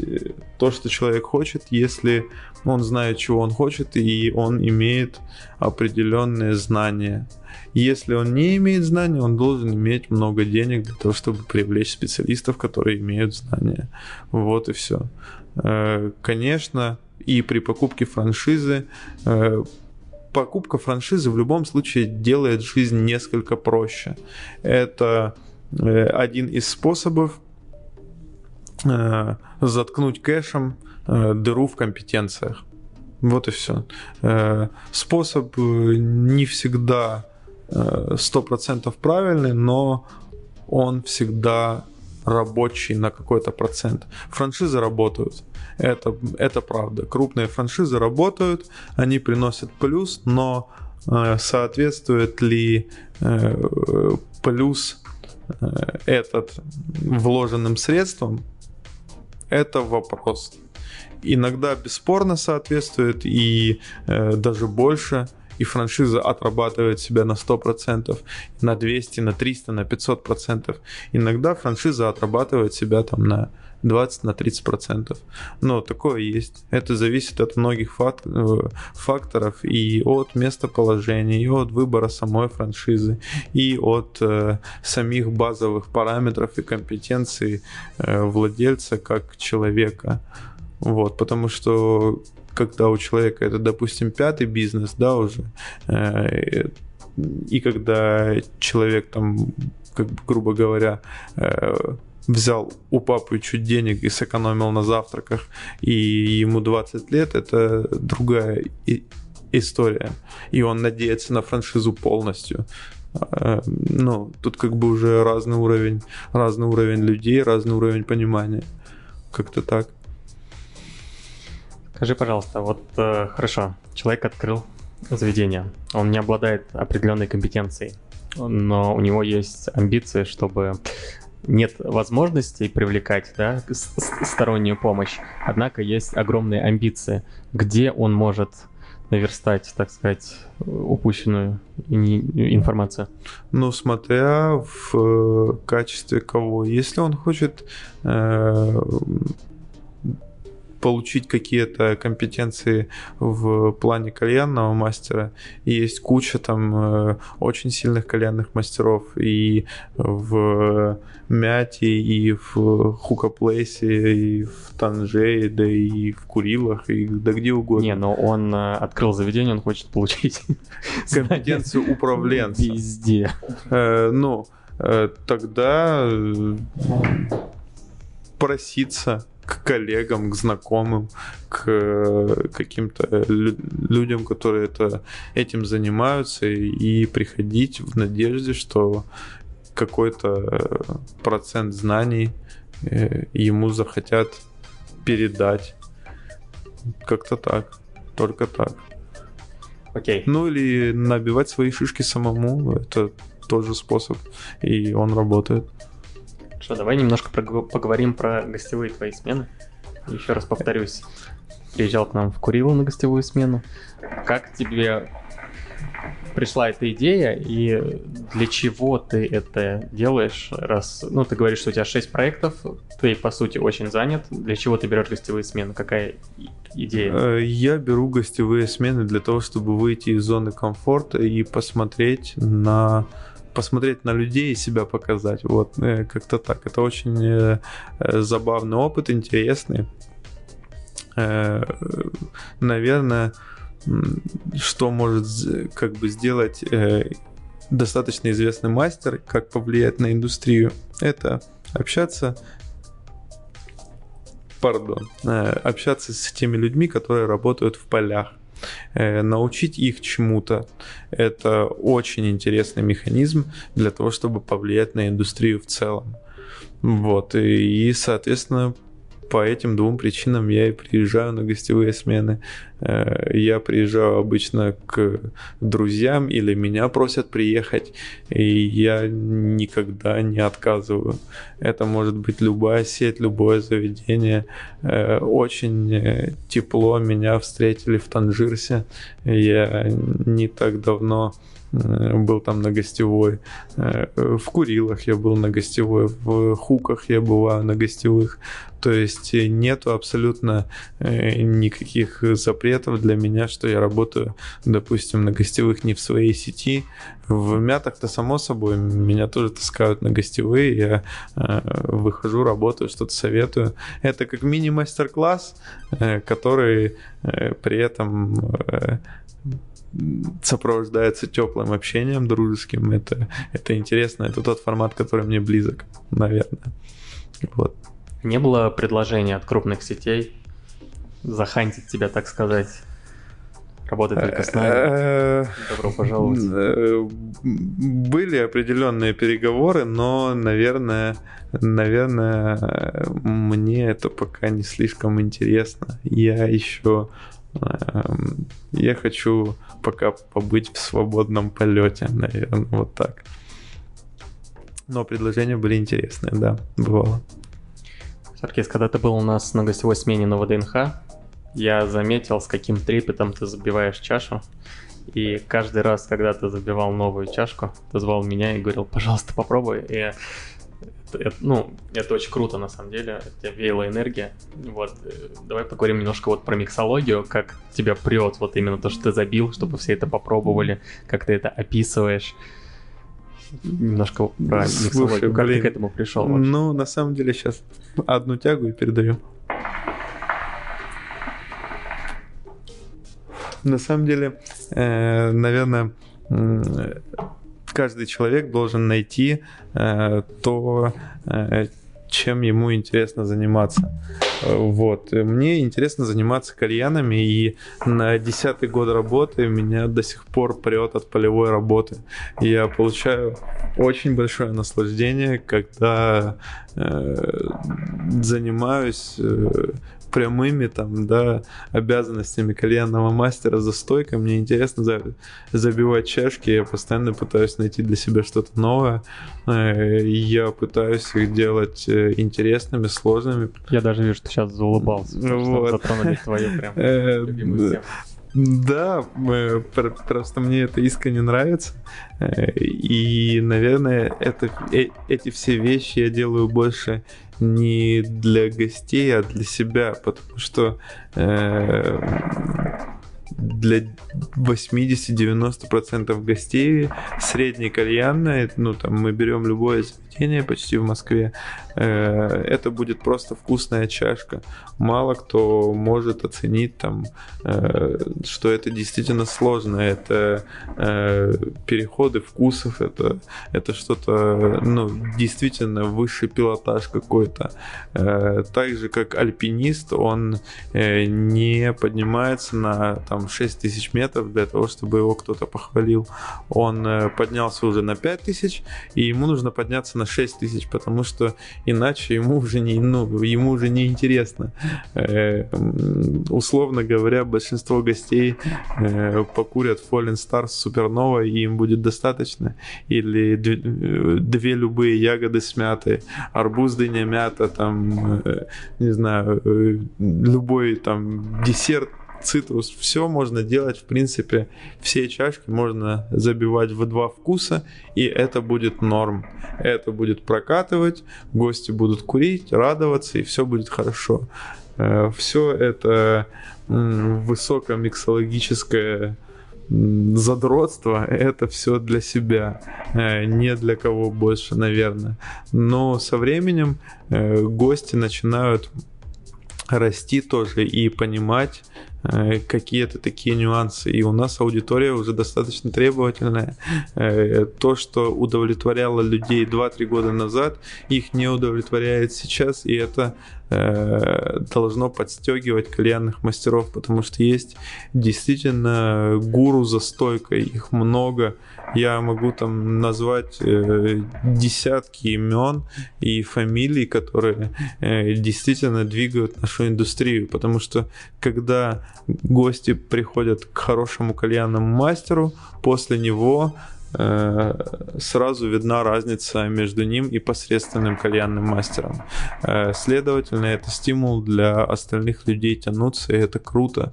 то, что человек хочет, если он знает, чего он хочет, и он имеет определенные знания. Если он не имеет знаний, он должен иметь много денег для того, чтобы привлечь специалистов, которые имеют знания. Вот и все. Э, конечно, и при покупке франшизы э, покупка франшизы в любом случае делает жизнь несколько проще. Это э, один из способов э, заткнуть кэшем дыру в компетенциях. Вот и все. Способ не всегда 100% правильный, но он всегда рабочий на какой-то процент. Франшизы работают. Это, это правда. Крупные франшизы работают, они приносят плюс, но э, соответствует ли э, плюс э, этот вложенным средствам, это вопрос. Иногда бесспорно соответствует и э, даже больше – и франшиза отрабатывает себя на 100%, на 200, на 300, на 500%. Иногда франшиза отрабатывает себя там на 20 на 30 процентов. Но такое есть. Это зависит от многих фак- э, факторов и от местоположения, и от выбора самой франшизы, и от э, самих базовых параметров и компетенций э, владельца как человека. Вот, потому что когда у человека это, допустим, пятый бизнес, да, уже, э, и когда человек там, как бы, грубо говоря, э, взял у папы чуть денег и сэкономил на завтраках, и ему 20 лет, это другая история. И он надеется на франшизу полностью. Э, ну, тут как бы уже разный уровень, разный уровень людей, разный уровень понимания. Как-то так. Скажи, пожалуйста, вот э, хорошо, человек открыл заведение, он не обладает определенной компетенцией, но у него есть амбиции, чтобы нет возможностей привлекать да, стороннюю помощь, однако есть огромные амбиции, где он может наверстать, так сказать, упущенную информацию? Ну, смотря в э, качестве кого. Если он хочет э, получить какие-то компетенции в плане кальянного мастера. И есть куча там э, очень сильных кальянных мастеров и в Мяте, и в Хукаплейсе, и в Танже, да и в Курилах, и да где угодно. Не, но он э, открыл заведение, он хочет получить компетенцию управленца. Везде. Э, ну, тогда проситься к коллегам, к знакомым, к э, каким-то людям, которые это, этим занимаются, и приходить в надежде, что какой-то э, процент знаний э, ему захотят передать. Как-то так. Только так. Окей. Okay. Ну или набивать свои шишки самому. Это тоже способ. И он работает. Что, давай немножко поговорим про гостевые твои смены. Еще раз повторюсь, приезжал к нам в Курилу на гостевую смену. Как тебе пришла эта идея и для чего ты это делаешь, раз, ну, ты говоришь, что у тебя 6 проектов, ты, по сути, очень занят, для чего ты берешь гостевые смены, какая идея? Э, я беру гостевые смены для того, чтобы выйти из зоны комфорта и посмотреть на посмотреть на людей и себя показать. Вот, э, как-то так. Это очень э, э, забавный опыт, интересный. Наверное, что может как бы сделать достаточно известный мастер, как повлиять на индустрию, это общаться пардон, общаться с теми людьми, которые работают в полях. Э, научить их чему-то. Это очень интересный механизм для того, чтобы повлиять на индустрию в целом. Вот, и, и соответственно, по этим двум причинам я и приезжаю на гостевые смены. Э, я приезжаю обычно к друзьям или меня просят приехать, и я никогда не отказываю. Это может быть любая сеть, любое заведение. Э, очень э, тепло меня встретили в Танжирсе. Я не так давно был там на гостевой. В Курилах я был на гостевой, в Хуках я бываю на гостевых. То есть нету абсолютно никаких запретов для меня, что я работаю, допустим, на гостевых не в своей сети. В мятах-то, само собой, меня тоже таскают на гостевые, я э, выхожу, работаю, что-то советую. Это как мини-мастер-класс, э, который э, при этом э, сопровождается теплым общением дружеским. Это, это интересно, это тот формат, который мне близок, наверное. Вот. Не было предложения от крупных сетей захантить тебя, так сказать. Работать только с нами. Э, Добро пожаловать. Э, были определенные переговоры, но, наверное, наверное, мне это пока не слишком интересно. Я еще я хочу пока побыть в свободном полете, наверное, вот так. Но предложения были интересные, да, бывало. Саркис, когда ты был у нас на гостевой смене на ВДНХ, я заметил, с каким трепетом ты забиваешь чашу. И каждый раз, когда ты забивал новую чашку, ты звал меня и говорил, пожалуйста, попробуй. И это, ну, это очень круто, на самом деле. Это тебя веяла энергия. Вот, э, давай поговорим немножко вот про миксологию, как тебя прет вот именно то, что ты забил, чтобы все это попробовали, как ты это описываешь. Немножко про Слушай, миксологию. Как блин, ты к этому пришел? Вообще? Ну, на самом деле, сейчас одну тягу и передаю. на самом деле, э, наверное, каждый человек должен найти э, то, э, чем ему интересно заниматься. Вот. Мне интересно заниматься кальянами, и на десятый год работы меня до сих пор прет от полевой работы. Я получаю очень большое наслаждение, когда э, занимаюсь э, прямыми там, да, обязанностями кальянного мастера за стойкой. Мне интересно за, забивать чашки, я постоянно пытаюсь найти для себя что-то новое. Э, я пытаюсь их делать э, интересными, сложными. Я даже вижу, что сейчас заулыбался, вот. затронули твою прям любимую тему. Да, просто мне это искренне нравится. И, наверное, это, эти все вещи я делаю больше не для гостей, а для себя, потому что э, для 80-90% гостей средней кальянной, ну там мы берем любое заведение почти в Москве, э, это будет просто вкусная чашка. Мало кто может оценить там, э, что это действительно сложно, это э, переходы вкусов, это, это что-то, ну, действительно высший пилотаж какой-то. Так же, как альпинист, он не поднимается на там 6 тысяч метров для того, чтобы его кто-то похвалил. Он поднялся уже на 5 тысяч, и ему нужно подняться на 6 тысяч, потому что иначе ему уже не, ну, ему уже не интересно. Э, условно говоря, большинство гостей э, покурят Fallen Stars Supernova, и им будет достаточно. Или две любые ягоды смятые, арбуз, дыня, мята, там, э, не знаю, любой там десерт цитрус, все можно делать, в принципе, все чашки можно забивать в два вкуса, и это будет норм. Это будет прокатывать, гости будут курить, радоваться, и все будет хорошо. Э, все это высокомиксологическое задротство это все для себя, э, не для кого больше, наверное. Но со временем э, гости начинают расти тоже и понимать какие-то такие нюансы. И у нас аудитория уже достаточно требовательная. Э, то, что удовлетворяло людей 2-3 года назад, их не удовлетворяет сейчас, и это э, должно подстегивать кальянных мастеров, потому что есть действительно гуру за стойкой, их много, я могу там назвать э, десятки имен и фамилий, которые э, действительно двигают нашу индустрию, потому что когда гости приходят к хорошему кальянному мастеру, после него сразу видна разница между ним и посредственным кальянным мастером. Э, следовательно, это стимул для остальных людей тянуться, и это круто.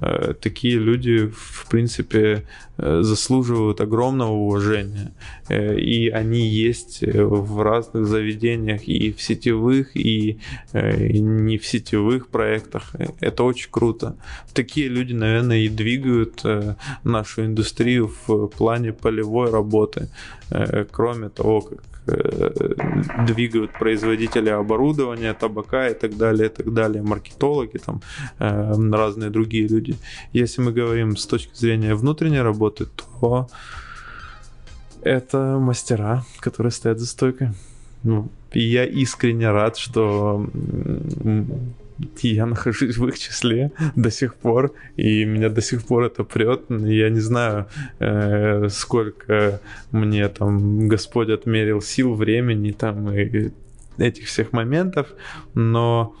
Э, такие люди, в принципе, заслуживают огромного уважения. И они есть в разных заведениях, и в сетевых, и не в сетевых проектах. Это очень круто. Такие люди, наверное, и двигают нашу индустрию в плане полевой работы, э, кроме того, как э, двигают производители оборудования, табака и так далее, и так далее, маркетологи, там э, разные другие люди. Если мы говорим с точки зрения внутренней работы, то это мастера, которые стоят за стойкой. Ну, и я искренне рад, что я нахожусь в их числе до сих пор, и меня до сих пор это прет. Я не знаю, э, сколько мне там Господь отмерил сил, времени там и этих всех моментов, но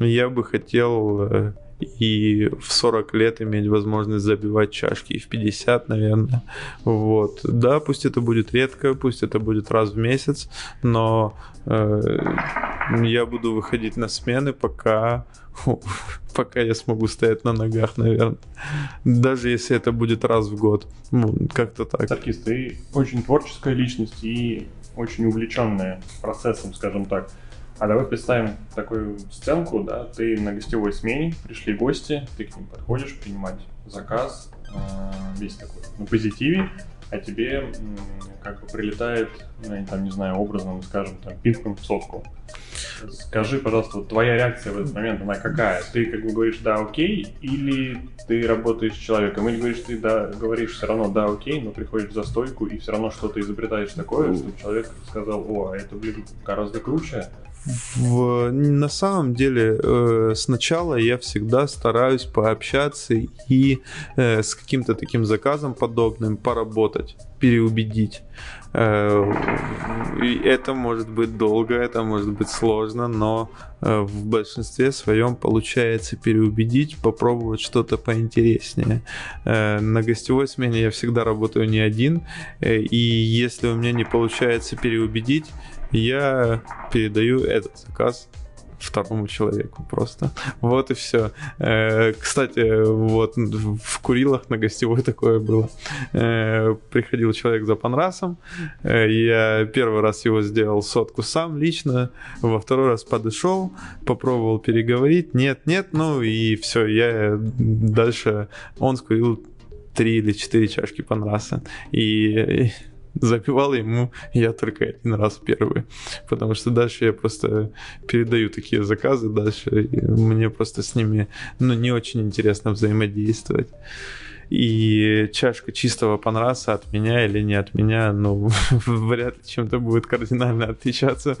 я бы хотел э, и в 40 лет иметь возможность забивать чашки, и в 50, наверное. Вот. Да, пусть это будет редко, пусть это будет раз в месяц, но э, я буду выходить на смены, пока пока я смогу стоять на ногах, наверное. Даже если это будет раз в год. Ну, как-то так. Саркис, ты очень творческая личность и очень увлеченная процессом, скажем так. А давай представим такую сценку, да, ты на гостевой смене, пришли гости, ты к ним подходишь принимать заказ, э, весь такой на позитиве, а тебе как бы прилетает, ну, там, не знаю, образно, скажем, там, пинком в сотку. Скажи, пожалуйста, вот твоя реакция в этот момент, она какая? Ты как бы говоришь «да, окей», или ты работаешь с человеком, или говоришь ты да, говоришь все равно «да, окей», но приходишь за стойку и все равно что-то изобретаешь такое, чтобы человек сказал «о, а это, блин, гораздо круче», в, на самом деле э, сначала я всегда стараюсь пообщаться и э, с каким-то таким заказом подобным поработать, переубедить. Э, это может быть долго, это может быть сложно, но э, в большинстве своем получается переубедить, попробовать что-то поинтереснее. Э, на гостевой смене я всегда работаю не один, и если у меня не получается переубедить, я передаю этот заказ второму человеку просто. Вот и все. Э, кстати, вот в Курилах на гостевой такое было. Э, приходил человек за панрасом, э, я первый раз его сделал сотку сам лично, во второй раз подошел, попробовал переговорить, нет, нет, ну и все, я дальше, он скурил три или четыре чашки панраса, и запивал ему я только один раз первый. Потому что дальше я просто передаю такие заказы дальше. мне просто с ними ну, не очень интересно взаимодействовать. И чашка чистого панраса от меня или не от меня, ну, вряд ли чем-то будет кардинально отличаться.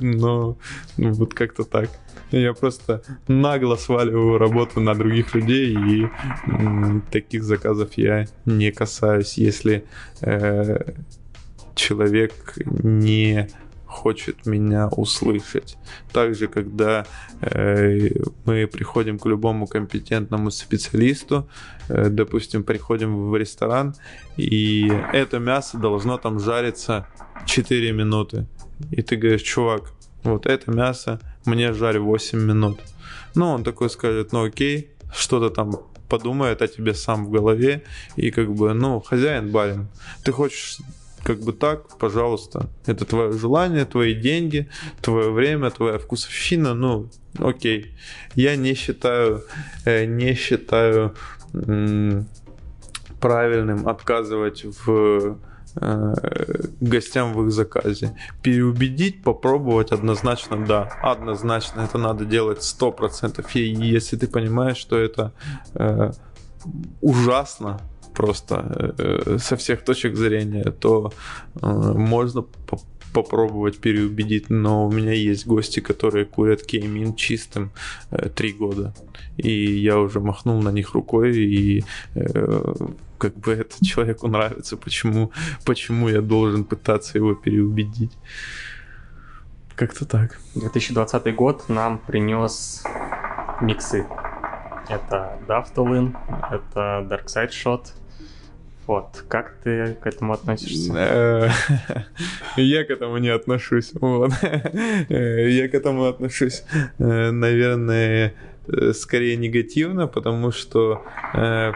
Но ну, вот как-то так. Я просто нагло сваливаю работу на других людей, и м, таких заказов я не касаюсь, если э, человек не хочет меня услышать. Также, когда э, мы приходим к любому компетентному специалисту, э, допустим, приходим в ресторан, и это мясо должно там жариться 4 минуты. И ты говоришь, чувак, вот это мясо мне жарь 8 минут. Ну, он такой скажет, ну окей, что-то там подумает о тебе сам в голове, и как бы, ну, хозяин барин. Ты хочешь как бы так, пожалуйста. Это твое желание, твои деньги, твое время, твоя вкусовщина, ну, окей. Я не считаю, э, не считаю правильным отказывать в э, гостям в их заказе. Переубедить, попробовать однозначно да. Однозначно это надо делать 100%. И если ты понимаешь, что это э, ужасно, просто э, со всех точек зрения, то э, можно по попробовать переубедить, но у меня есть гости, которые курят кеймин чистым э, три года, и я уже махнул на них рукой, и э, как бы это человеку нравится, почему, почему я должен пытаться его переубедить. Как-то так. 2020 год нам принес миксы. Это Daftolin, это Dark Side Shot, вот, как ты к этому относишься? Э, я к этому не отношусь. Вот. Э, я к этому отношусь, э, наверное, скорее негативно, потому что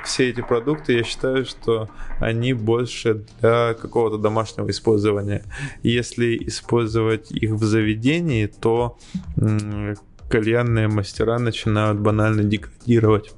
все эти продукты, я считаю, что они больше для какого-то домашнего использования. Если использовать их в заведении, то кальянные мастера начинают банально деградировать.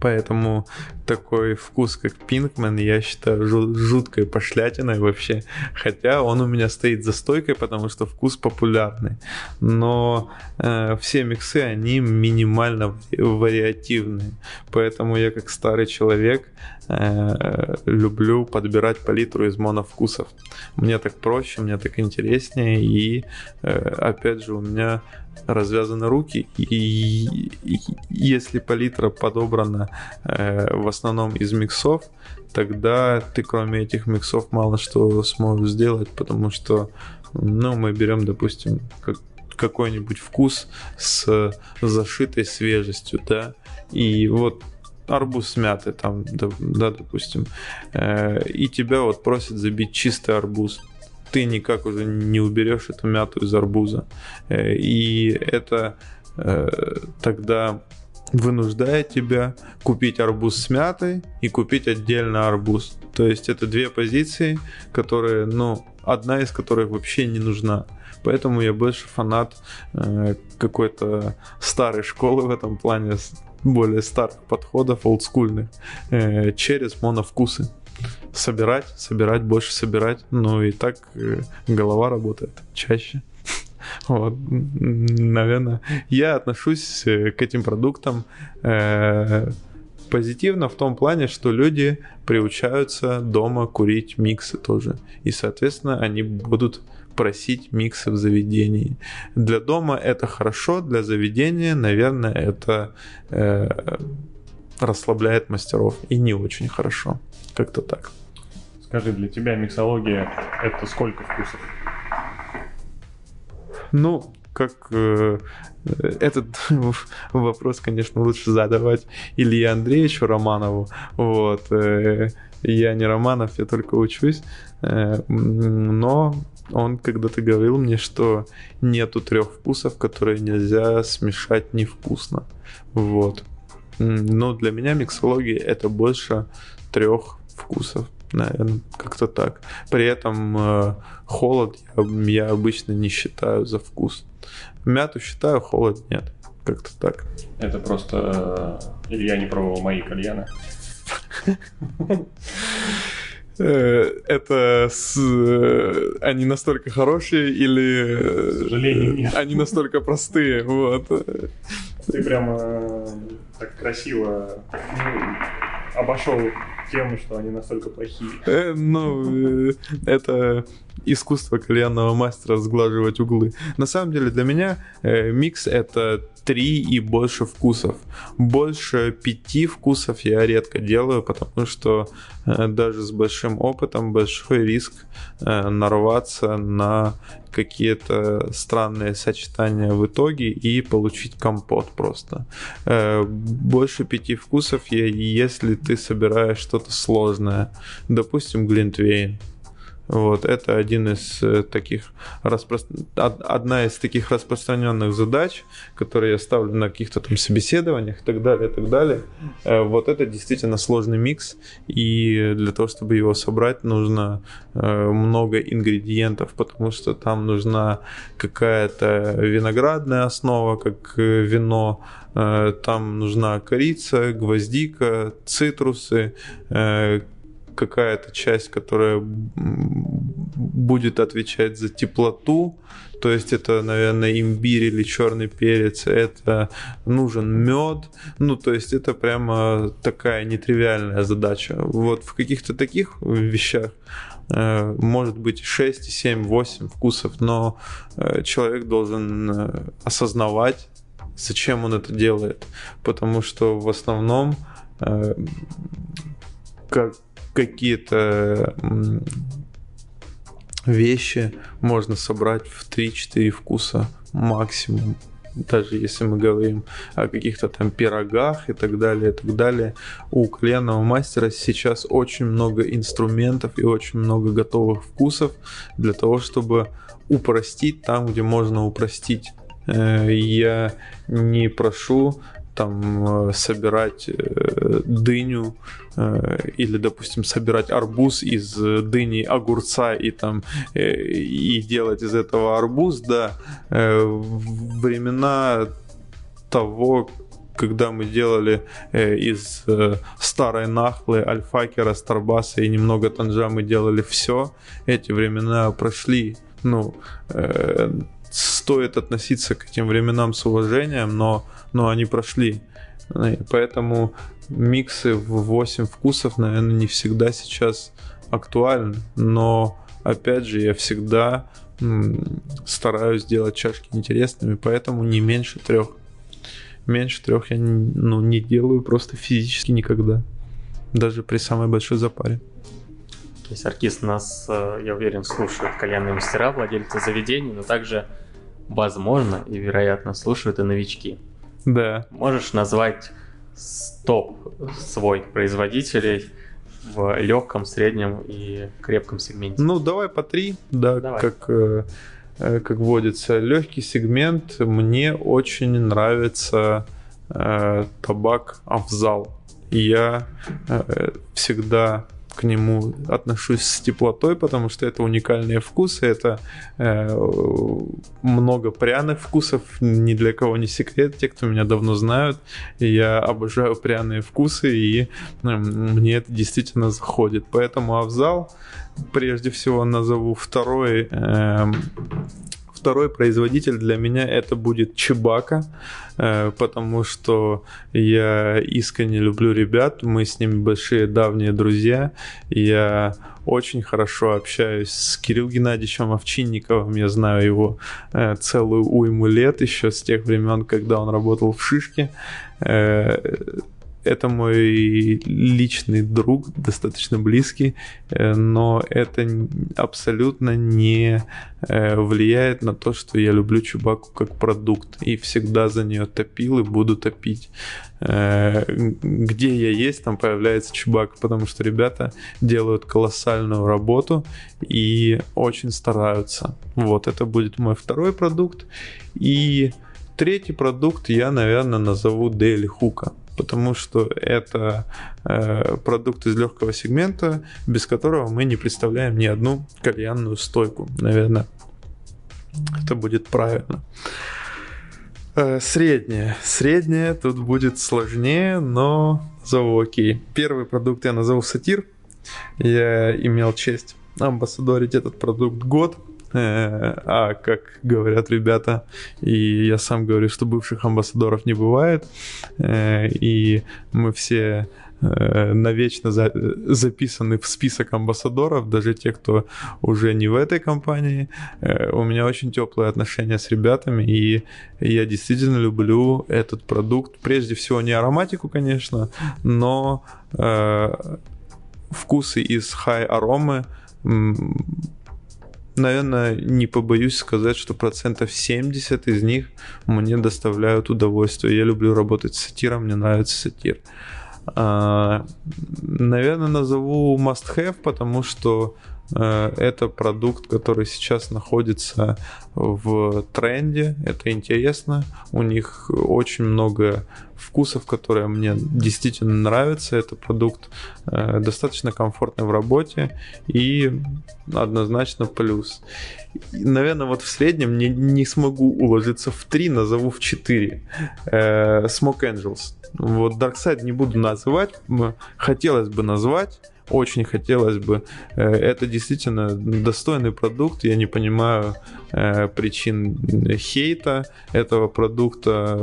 Поэтому такой вкус, как Пинкмен, я считаю жуткой пошлятиной вообще. Хотя он у меня стоит за стойкой, потому что вкус популярный. Но э, все миксы, они минимально вариативные. Поэтому я как старый человек э, люблю подбирать палитру из моновкусов. Мне так проще, мне так интереснее. И э, опять же, у меня развязаны руки, и, и если палитра подобрана э, в основном из миксов, тогда ты кроме этих миксов мало что сможешь сделать, потому что, ну, мы берем, допустим, как, какой-нибудь вкус с зашитой свежестью, да, и вот арбуз мятый там, да, да допустим, э, и тебя вот просят забить чистый арбуз ты никак уже не уберешь эту мяту из арбуза. Э, и это э, тогда вынуждает тебя купить арбуз с мятой и купить отдельно арбуз. То есть это две позиции, которые, ну, одна из которых вообще не нужна. Поэтому я больше фанат э, какой-то старой школы в этом плане, более старых подходов, олдскульных, э, через моновкусы собирать, собирать, больше собирать. Ну и так э, голова работает чаще. Вот, наверное, я отношусь э, к этим продуктам э, позитивно в том плане, что люди приучаются дома курить миксы тоже. И, соответственно, они будут просить миксы в заведении. Для дома это хорошо, для заведения, наверное, это э, расслабляет мастеров и не очень хорошо. Как-то так. Скажи, для тебя миксология это сколько вкусов? Ну, как э, этот вопрос, конечно, лучше задавать Илье Андреевичу Романову. Вот. Э, я не Романов, я только учусь. Э, но он когда-то говорил мне, что нету трех вкусов, которые нельзя смешать невкусно. Вот. Но для меня миксология это больше трех вкусов наверное, как-то так. При этом э, холод я, я обычно не считаю за вкус. Мяту считаю, холод нет. Как-то так. Это просто э, я не пробовал мои кальяны. Э, это с... Э, они настолько хорошие или К сожалению, нет. они настолько простые, вот. Ты прямо так красиво ну, обошел тему, что они настолько плохие. Э, ну, э, это искусство кальянного мастера сглаживать углы. На самом деле для меня э, микс это три и больше вкусов. Больше пяти вкусов я редко делаю, потому что э, даже с большим опытом большой риск э, нарваться на какие-то странные сочетания в итоге и получить компот просто. Э, больше пяти вкусов, я, если ты собираешь что-то сложное, допустим, глинтвейн, вот, это один из э, таких распро... одна из таких распространенных задач, которые я ставлю на каких-то там собеседованиях и так далее, и так далее. Э, вот это действительно сложный микс, и для того, чтобы его собрать, нужно э, много ингредиентов, потому что там нужна какая-то виноградная основа, как вино, там нужна корица, гвоздика, цитрусы, какая-то часть, которая будет отвечать за теплоту, то есть это, наверное, имбирь или черный перец, это нужен мед, ну, то есть это прямо такая нетривиальная задача. Вот в каких-то таких вещах э, может быть 6, 7, 8 вкусов, но э, человек должен э, осознавать, зачем он это делает, потому что в основном как какие-то вещи можно собрать в 3-4 вкуса максимум. Даже если мы говорим о каких-то там пирогах и так далее, и так далее. У кальянного мастера сейчас очень много инструментов и очень много готовых вкусов для того, чтобы упростить там, где можно упростить. Э, я не прошу там э, собирать э, дыню э, или, допустим, собирать арбуз из дыни огурца и там и делать из этого арбуз, да, времена того, когда мы делали э, из э, старой нахлы, альфакера, старбаса и немного танжа, мы делали все. Эти времена прошли. Ну, э, стоит относиться к этим временам с уважением, но но они прошли. И поэтому миксы в 8 вкусов, наверное, не всегда сейчас актуальны. Но, опять же, я всегда стараюсь делать чашки интересными, поэтому не меньше трех. Меньше трех я ну, не делаю просто физически никогда. Даже при самой большой запаре. То есть артист нас, э, я уверен, слушают кальянные мастера, владельцы заведений, но также, возможно и вероятно, слушают и новички. Да. Можешь назвать топ свой производителей в легком, среднем и крепком сегменте? Ну, давай по три, да, давай. как э, э, как водится. Легкий сегмент мне очень нравится э, табак Авзал. Я э, всегда к нему отношусь с теплотой, потому что это уникальные вкусы, это э, много пряных вкусов, ни для кого не секрет, те, кто меня давно знают, я обожаю пряные вкусы, и э, мне это действительно заходит. Поэтому Авзал, прежде всего, назову второй, э, Второй производитель. Для меня это будет Чебака, потому что я искренне люблю ребят, мы с ними большие давние друзья, я очень хорошо общаюсь с Кириллом Геннадьевичем Овчинниковым, я знаю его э, целую уйму лет еще с тех времен, когда он работал в Шишке. Э, это мой личный друг, достаточно близкий, э, но это абсолютно не э, влияет на то, что я люблю Чубаку как продукт и всегда за нее топил и буду топить. Э, где я есть, там появляется Чубака, потому что ребята делают колоссальную работу и очень стараются. Вот, это будет мой второй продукт. И третий продукт я, наверное, назову Daily Хука потому что это э, продукт из легкого сегмента, без которого мы не представляем ни одну кальянную стойку. Наверное, это будет правильно. Э, среднее. Среднее тут будет сложнее, но зову окей. Первый продукт я назову сатир. Я имел честь амбассадорить этот продукт год. Э, а как говорят ребята, и я сам говорю, что бывших амбассадоров не бывает, э, и мы все э, навечно за, записаны в список амбассадоров, даже те, кто уже не в этой компании. У меня очень теплые отношения с ребятами, и я действительно люблю этот продукт. Прежде всего не ароматику, конечно, но э, вкусы из хай аромы наверное, не побоюсь сказать, что процентов 70 из них мне доставляют удовольствие. Я люблю работать с сатиром, мне нравится сатир. А, наверное, назову must have, потому что это продукт, который сейчас находится в тренде. Это интересно. У них очень много вкусов, которые мне действительно нравятся. Это продукт э, достаточно комфортный в работе и однозначно плюс. наверное, вот в среднем не, не смогу уложиться в 3, назову в 4. Э, Smoke Angels. Вот Darkside не буду называть, хотелось бы назвать, очень хотелось бы. Э, это действительно достойный продукт. Я не понимаю э, причин хейта этого продукта.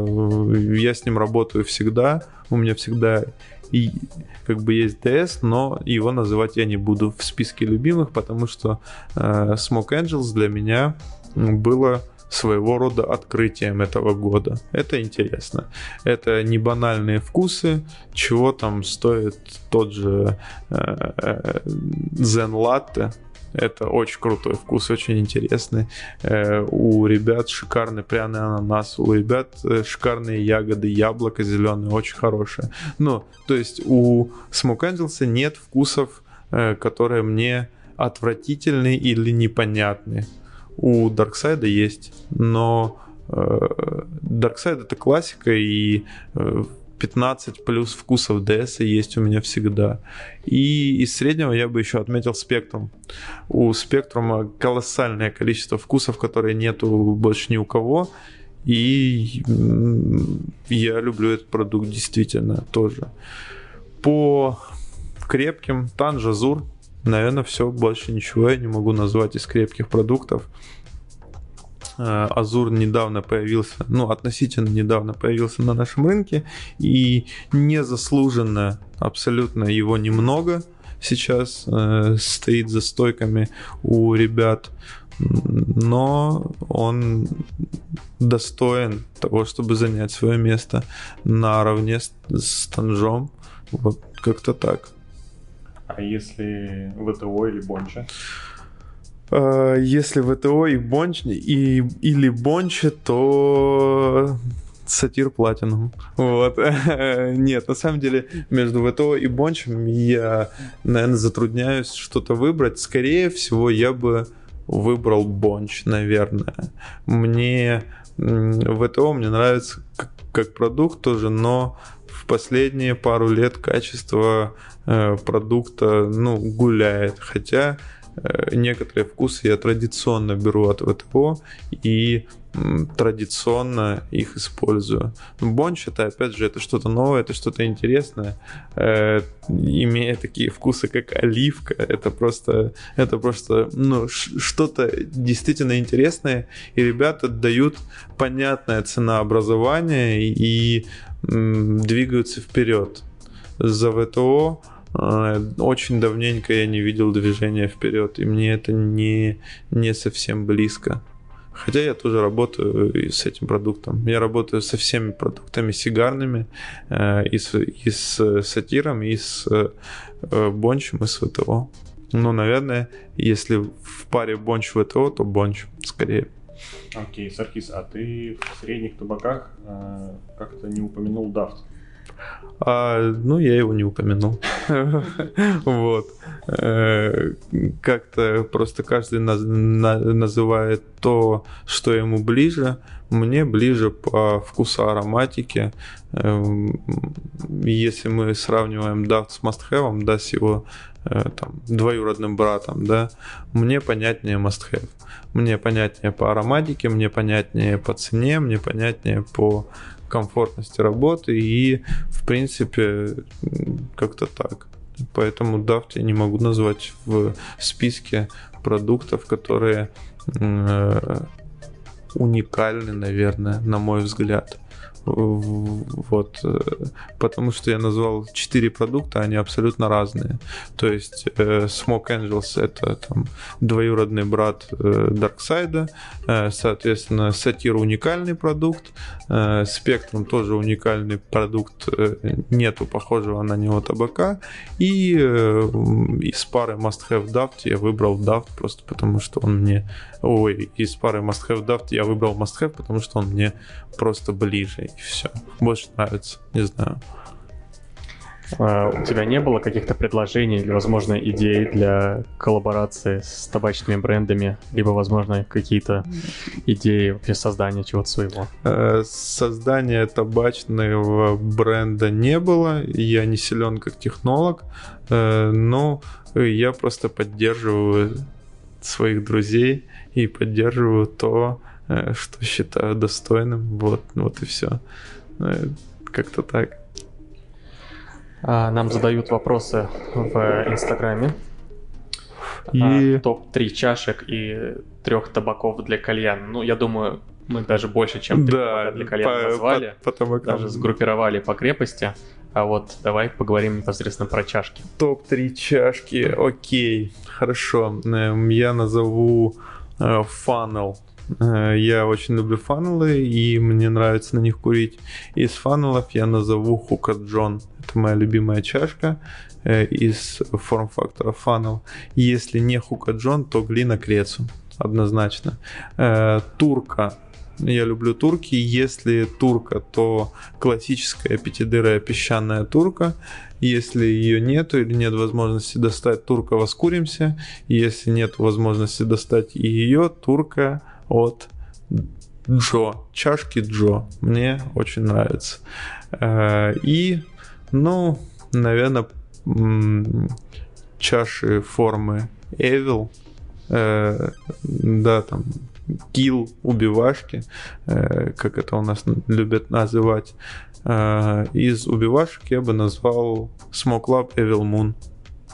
Я с ним работаю всегда. У меня всегда и как бы есть DS, но его называть я не буду в списке любимых, потому что э, Smoke Angels для меня было своего рода открытием этого года. Это интересно. Это не банальные вкусы, чего там стоит тот же э, э, Zen Latte, это очень крутой вкус, очень интересный. Э, у ребят шикарный пряный ананас, у ребят шикарные ягоды, яблоко зеленое, очень хорошее. Ну, то есть у Smoke Angels нет вкусов, которые мне отвратительны или непонятны у Дарксайда есть, но э, Darkseid это классика, и э, 15 плюс вкусов DS есть у меня всегда. И из среднего я бы еще отметил спектрум. У спектрума колоссальное количество вкусов, которые нету больше ни у кого. И я люблю этот продукт действительно тоже. По крепким Танжазур Наверное, все, больше ничего я не могу назвать из крепких продуктов. Э, Азур недавно появился, ну, относительно недавно появился на нашем рынке, и незаслуженно абсолютно его немного сейчас э, стоит за стойками у ребят, но он достоин того, чтобы занять свое место наравне с, с Танжом. Вот как-то так. А если ВТО или Бонча? Если ВТО и Бонч, и, или Бонча, то Satyr Platinum. Вот. Нет, на самом деле между ВТО и Бончем я, наверное, затрудняюсь что-то выбрать. Скорее всего, я бы выбрал Бонч, наверное. Мне ВТО мне нравится как, продукт тоже, но последние пару лет качество Э, продукта, ну, гуляет. Хотя э, некоторые вкусы я традиционно беру от ВТО и традиционно их использую. Бонч это опять же это что-то новое, это что-то интересное, э, имея такие вкусы как оливка, это просто это просто ну что-то действительно интересное, и ребята дают понятное ценообразование и м, двигаются вперед. За ВТО э, очень давненько я не видел движения вперед, и мне это не, не совсем близко. Хотя я тоже работаю с этим продуктом. Я работаю со всеми продуктами сигарными, э, и, с, и с сатиром, и с э, бончем, и с ВТО. Ну, наверное, если в паре бонч ВТО, то бонч скорее. Окей, Саркис, а ты в средних табаках э, как-то не упомянул дафт? А, ну, я его не упомянул. Вот. Э, как-то просто каждый называет то, что ему ближе. Мне ближе по вкусу ароматики. Эм, если мы сравниваем Daft с Must Have, да, с его э, там, двоюродным братом, да, мне понятнее Must Have. Мне понятнее по ароматике, мне понятнее по цене, мне понятнее по комфортности работы и, в принципе, как-то так. Поэтому Daft я не могу назвать в списке продуктов, которые э, уникальны, наверное, на мой взгляд. Вот, э, потому что я назвал четыре продукта, они абсолютно разные. То есть э, Smoke Angels это там двоюродный брат э, Darkseid, соответственно, Сатир уникальный продукт, Spectrum тоже уникальный продукт, нету похожего на него табака, и из пары Must Have Daft я выбрал Daft просто потому, что он мне... Ой, из пары Must Have Daft я выбрал Must Have, потому что он мне просто ближе, и все. Больше нравится, не знаю. А, у тебя не было каких-то предложений или, возможно, идей для коллаборации с табачными брендами, либо, возможно, какие-то идеи вообще создания чего-то своего? Э, создания табачного бренда не было, я не силен как технолог, э, но я просто поддерживаю своих друзей и поддерживаю то, что считаю достойным. Вот, вот и все. Э, как-то так. А, нам задают вопросы в Инстаграме. И... А, топ-3 чашек и трех табаков для кальяна. Ну, я думаю, мы даже больше, чем три да, для кальяна по, назвали. По, по табакам. Даже сгруппировали по крепости. А вот давай поговорим непосредственно про чашки. Топ-3 чашки, окей, хорошо. Эм, я назову фанел Э, я очень люблю фанелы, и мне нравится на них курить. Из фанелов я назову Хука Джон. Это моя любимая чашка э, из форм-фактора фанел. Если не Хука Джон, то глина Крецу. Однозначно. Э, турка я люблю турки. Если турка, то классическая пятидырая песчаная турка. Если ее нету или нет возможности достать турка, воскуримся. Если нет возможности достать и ее, турка от Джо, чашки Джо. Мне очень нравится. Э, и, ну, наверное, чаши формы Evil, э, да, там, килл, убивашки, э, как это у нас любят называть. Из убивашек я бы назвал Smoke Lab Evil Moon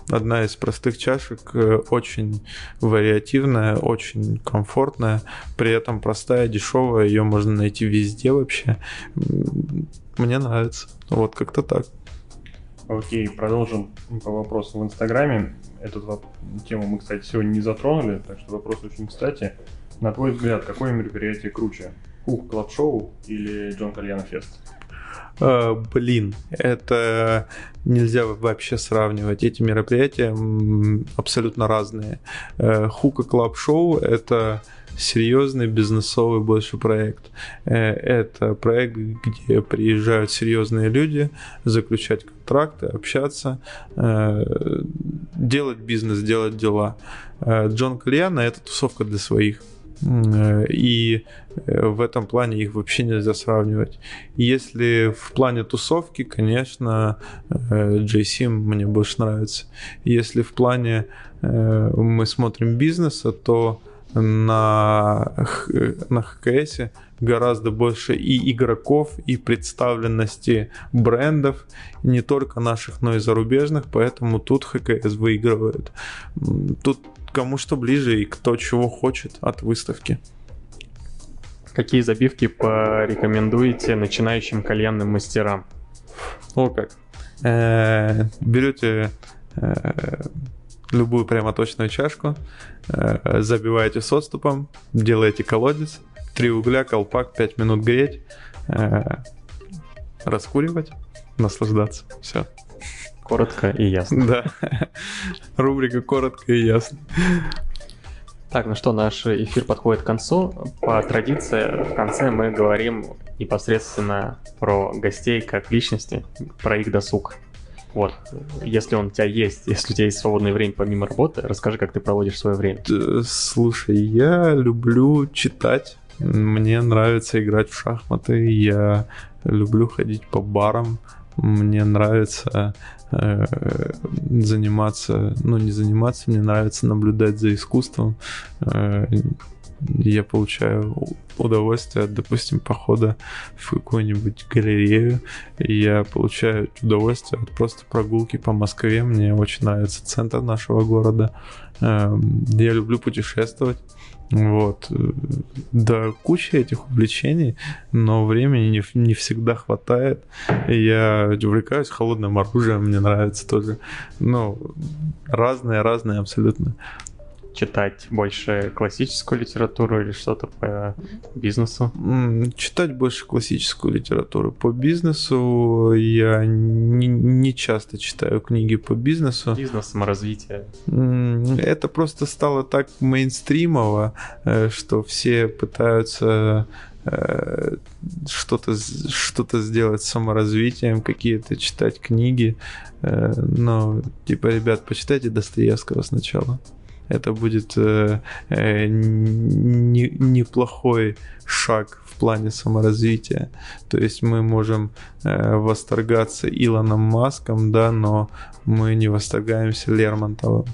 одна из простых чашек, э, очень вариативная, очень комфортная, при этом простая, дешевая, ее можно найти везде вообще. Мне нравится. Вот как-то так. Окей, продолжим по вопросу в Инстаграме. Эту тему мы, кстати, сегодня не затронули, так что вопрос очень кстати. На твой взгляд, какое мероприятие круче? Hookah Club Show или Джон Кальяна Fest? Э, блин, это нельзя вообще сравнивать. Эти мероприятия абсолютно разные. Hookah Club Show это серьезный бизнесовый больше проект. Э, это проект, где приезжают серьезные люди, заключать контракты, общаться, э, делать бизнес, делать дела. Джон Кальяна это тусовка для своих И в этом плане их вообще нельзя сравнивать. Если в плане тусовки, конечно, JC мне больше нравится. Если в плане мы смотрим бизнеса, то на, на ХКС гораздо больше и игроков, и представленности брендов, не только наших, но и зарубежных, поэтому тут ХКС выигрывает. Тут кому что ближе и кто чего хочет от выставки. Какие забивки порекомендуете начинающим кальянным мастерам? О как. Э, берете э, любую прямоточную чашку, э, забиваете с отступом, делаете колодец, три угля, колпак, 5 минут греть, раскуривать, наслаждаться. Все. Коротко и ясно. Да. Рубрика коротко и ясно. Так, ну что, наш эфир подходит к концу. По традиции, в конце мы говорим непосредственно про гостей как личности, про их досуг. Вот, если он у тебя есть, если у тебя есть свободное время помимо работы, расскажи, как ты проводишь свое время. Слушай, я люблю читать, мне нравится играть в шахматы, я люблю ходить по барам, мне нравится заниматься, ну не заниматься, мне нравится наблюдать за искусством. Э, я получаю удовольствие от, допустим, похода в какую-нибудь галерею. Я получаю удовольствие от просто прогулки по Москве. Мне очень нравится центр нашего города. Эм, я люблю путешествовать. Вот. Да, куча этих увлечений, но времени не, не всегда хватает. Я увлекаюсь холодным оружием, мне нравится тоже. Ну, разные-разные абсолютно читать больше классическую литературу или что-то по бизнесу? Читать больше классическую литературу. По бизнесу я не, не часто читаю книги по бизнесу. Бизнес, саморазвитие. Это просто стало так мейнстримово, э, что все пытаются э, что-то что-то сделать с саморазвитием, какие-то читать книги. Э, но, типа, ребят, почитайте Достоевского сначала это будет э, э, не, неплохой шаг в плане саморазвития. То есть мы можем э, восторгаться Илоном Маском, да, но мы не восторгаемся Лермонтовым.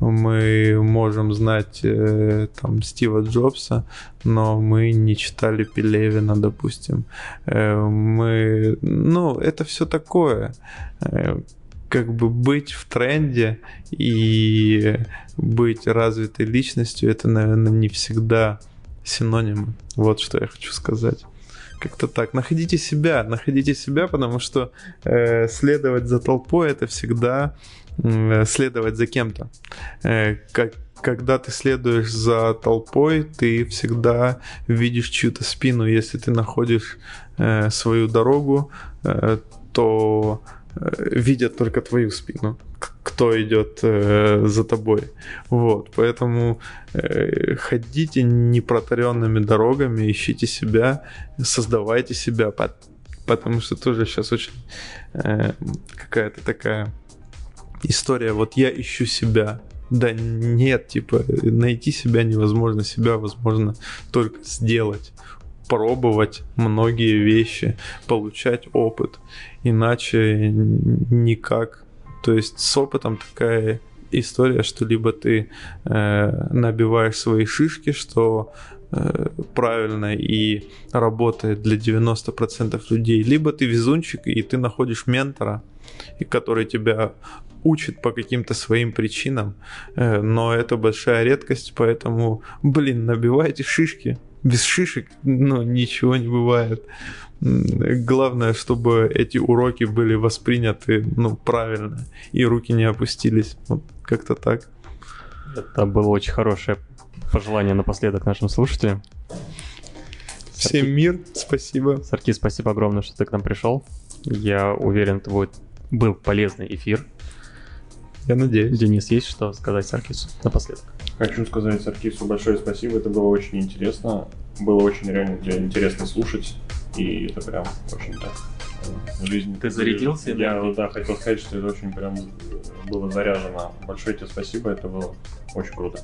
Мы можем знать э, там Стива Джобса, но мы не читали Пелевина, допустим. Э, мы, ну, это все такое. Э, как бы быть в тренде и быть развитой личностью, это, наверное, не всегда синонимы. Вот что я хочу сказать. Как-то так. Находите себя, находите себя, потому что э, следовать за толпой это всегда э, следовать за кем-то. Э, как, когда ты следуешь за толпой, ты всегда видишь чью-то спину. Если ты находишь э, свою дорогу, э, то видят только твою спину, кто идет э, за тобой. Вот, поэтому э, ходите непротаренными дорогами, ищите себя, создавайте себя, потому что тоже сейчас очень э, какая-то такая история, вот я ищу себя, да нет, типа, найти себя невозможно, себя возможно только сделать пробовать многие вещи, получать опыт. Иначе никак. То есть с опытом такая история, что либо ты э, набиваешь свои шишки, что э, правильно и работает для 90% людей, либо ты везунчик и ты находишь ментора, который тебя учит по каким-то своим причинам, э, но это большая редкость, поэтому, блин, набивайте шишки, без шишек, ну, ничего не бывает. Главное, чтобы эти уроки были восприняты, ну, правильно, и руки не опустились. Вот как-то так. Это было очень хорошее пожелание напоследок нашим слушателям. Всем мир, спасибо. Сарки, спасибо огромное, что ты к нам пришел. Я уверен, это будет был полезный эфир. Я надеюсь. Денис, есть что сказать Саркису напоследок? Хочу сказать Саркису большое спасибо, это было очень интересно. Было очень реально интересно слушать, и это прям очень так жизнь. Ты зарядился Я, энергией? да, хотел сказать, что это очень прям было заряжено. Большое тебе спасибо, это было очень круто.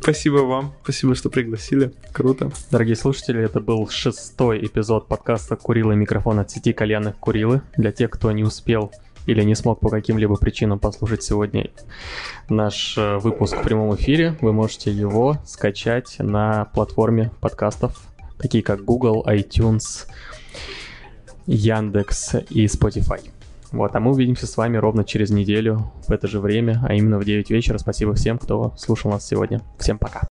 Спасибо вам, спасибо, что пригласили. Круто. Дорогие слушатели, это был шестой эпизод подкаста «Курила микрофон» от сети кальянных Курилы. Для тех, кто не успел или не смог по каким-либо причинам послушать сегодня наш э, выпуск в прямом эфире, вы можете его скачать на платформе подкастов, такие как Google, iTunes, Яндекс и Spotify. Вот, а мы увидимся с вами ровно через неделю в это же время, а именно в 9 вечера. Спасибо всем, кто слушал нас сегодня. Всем пока.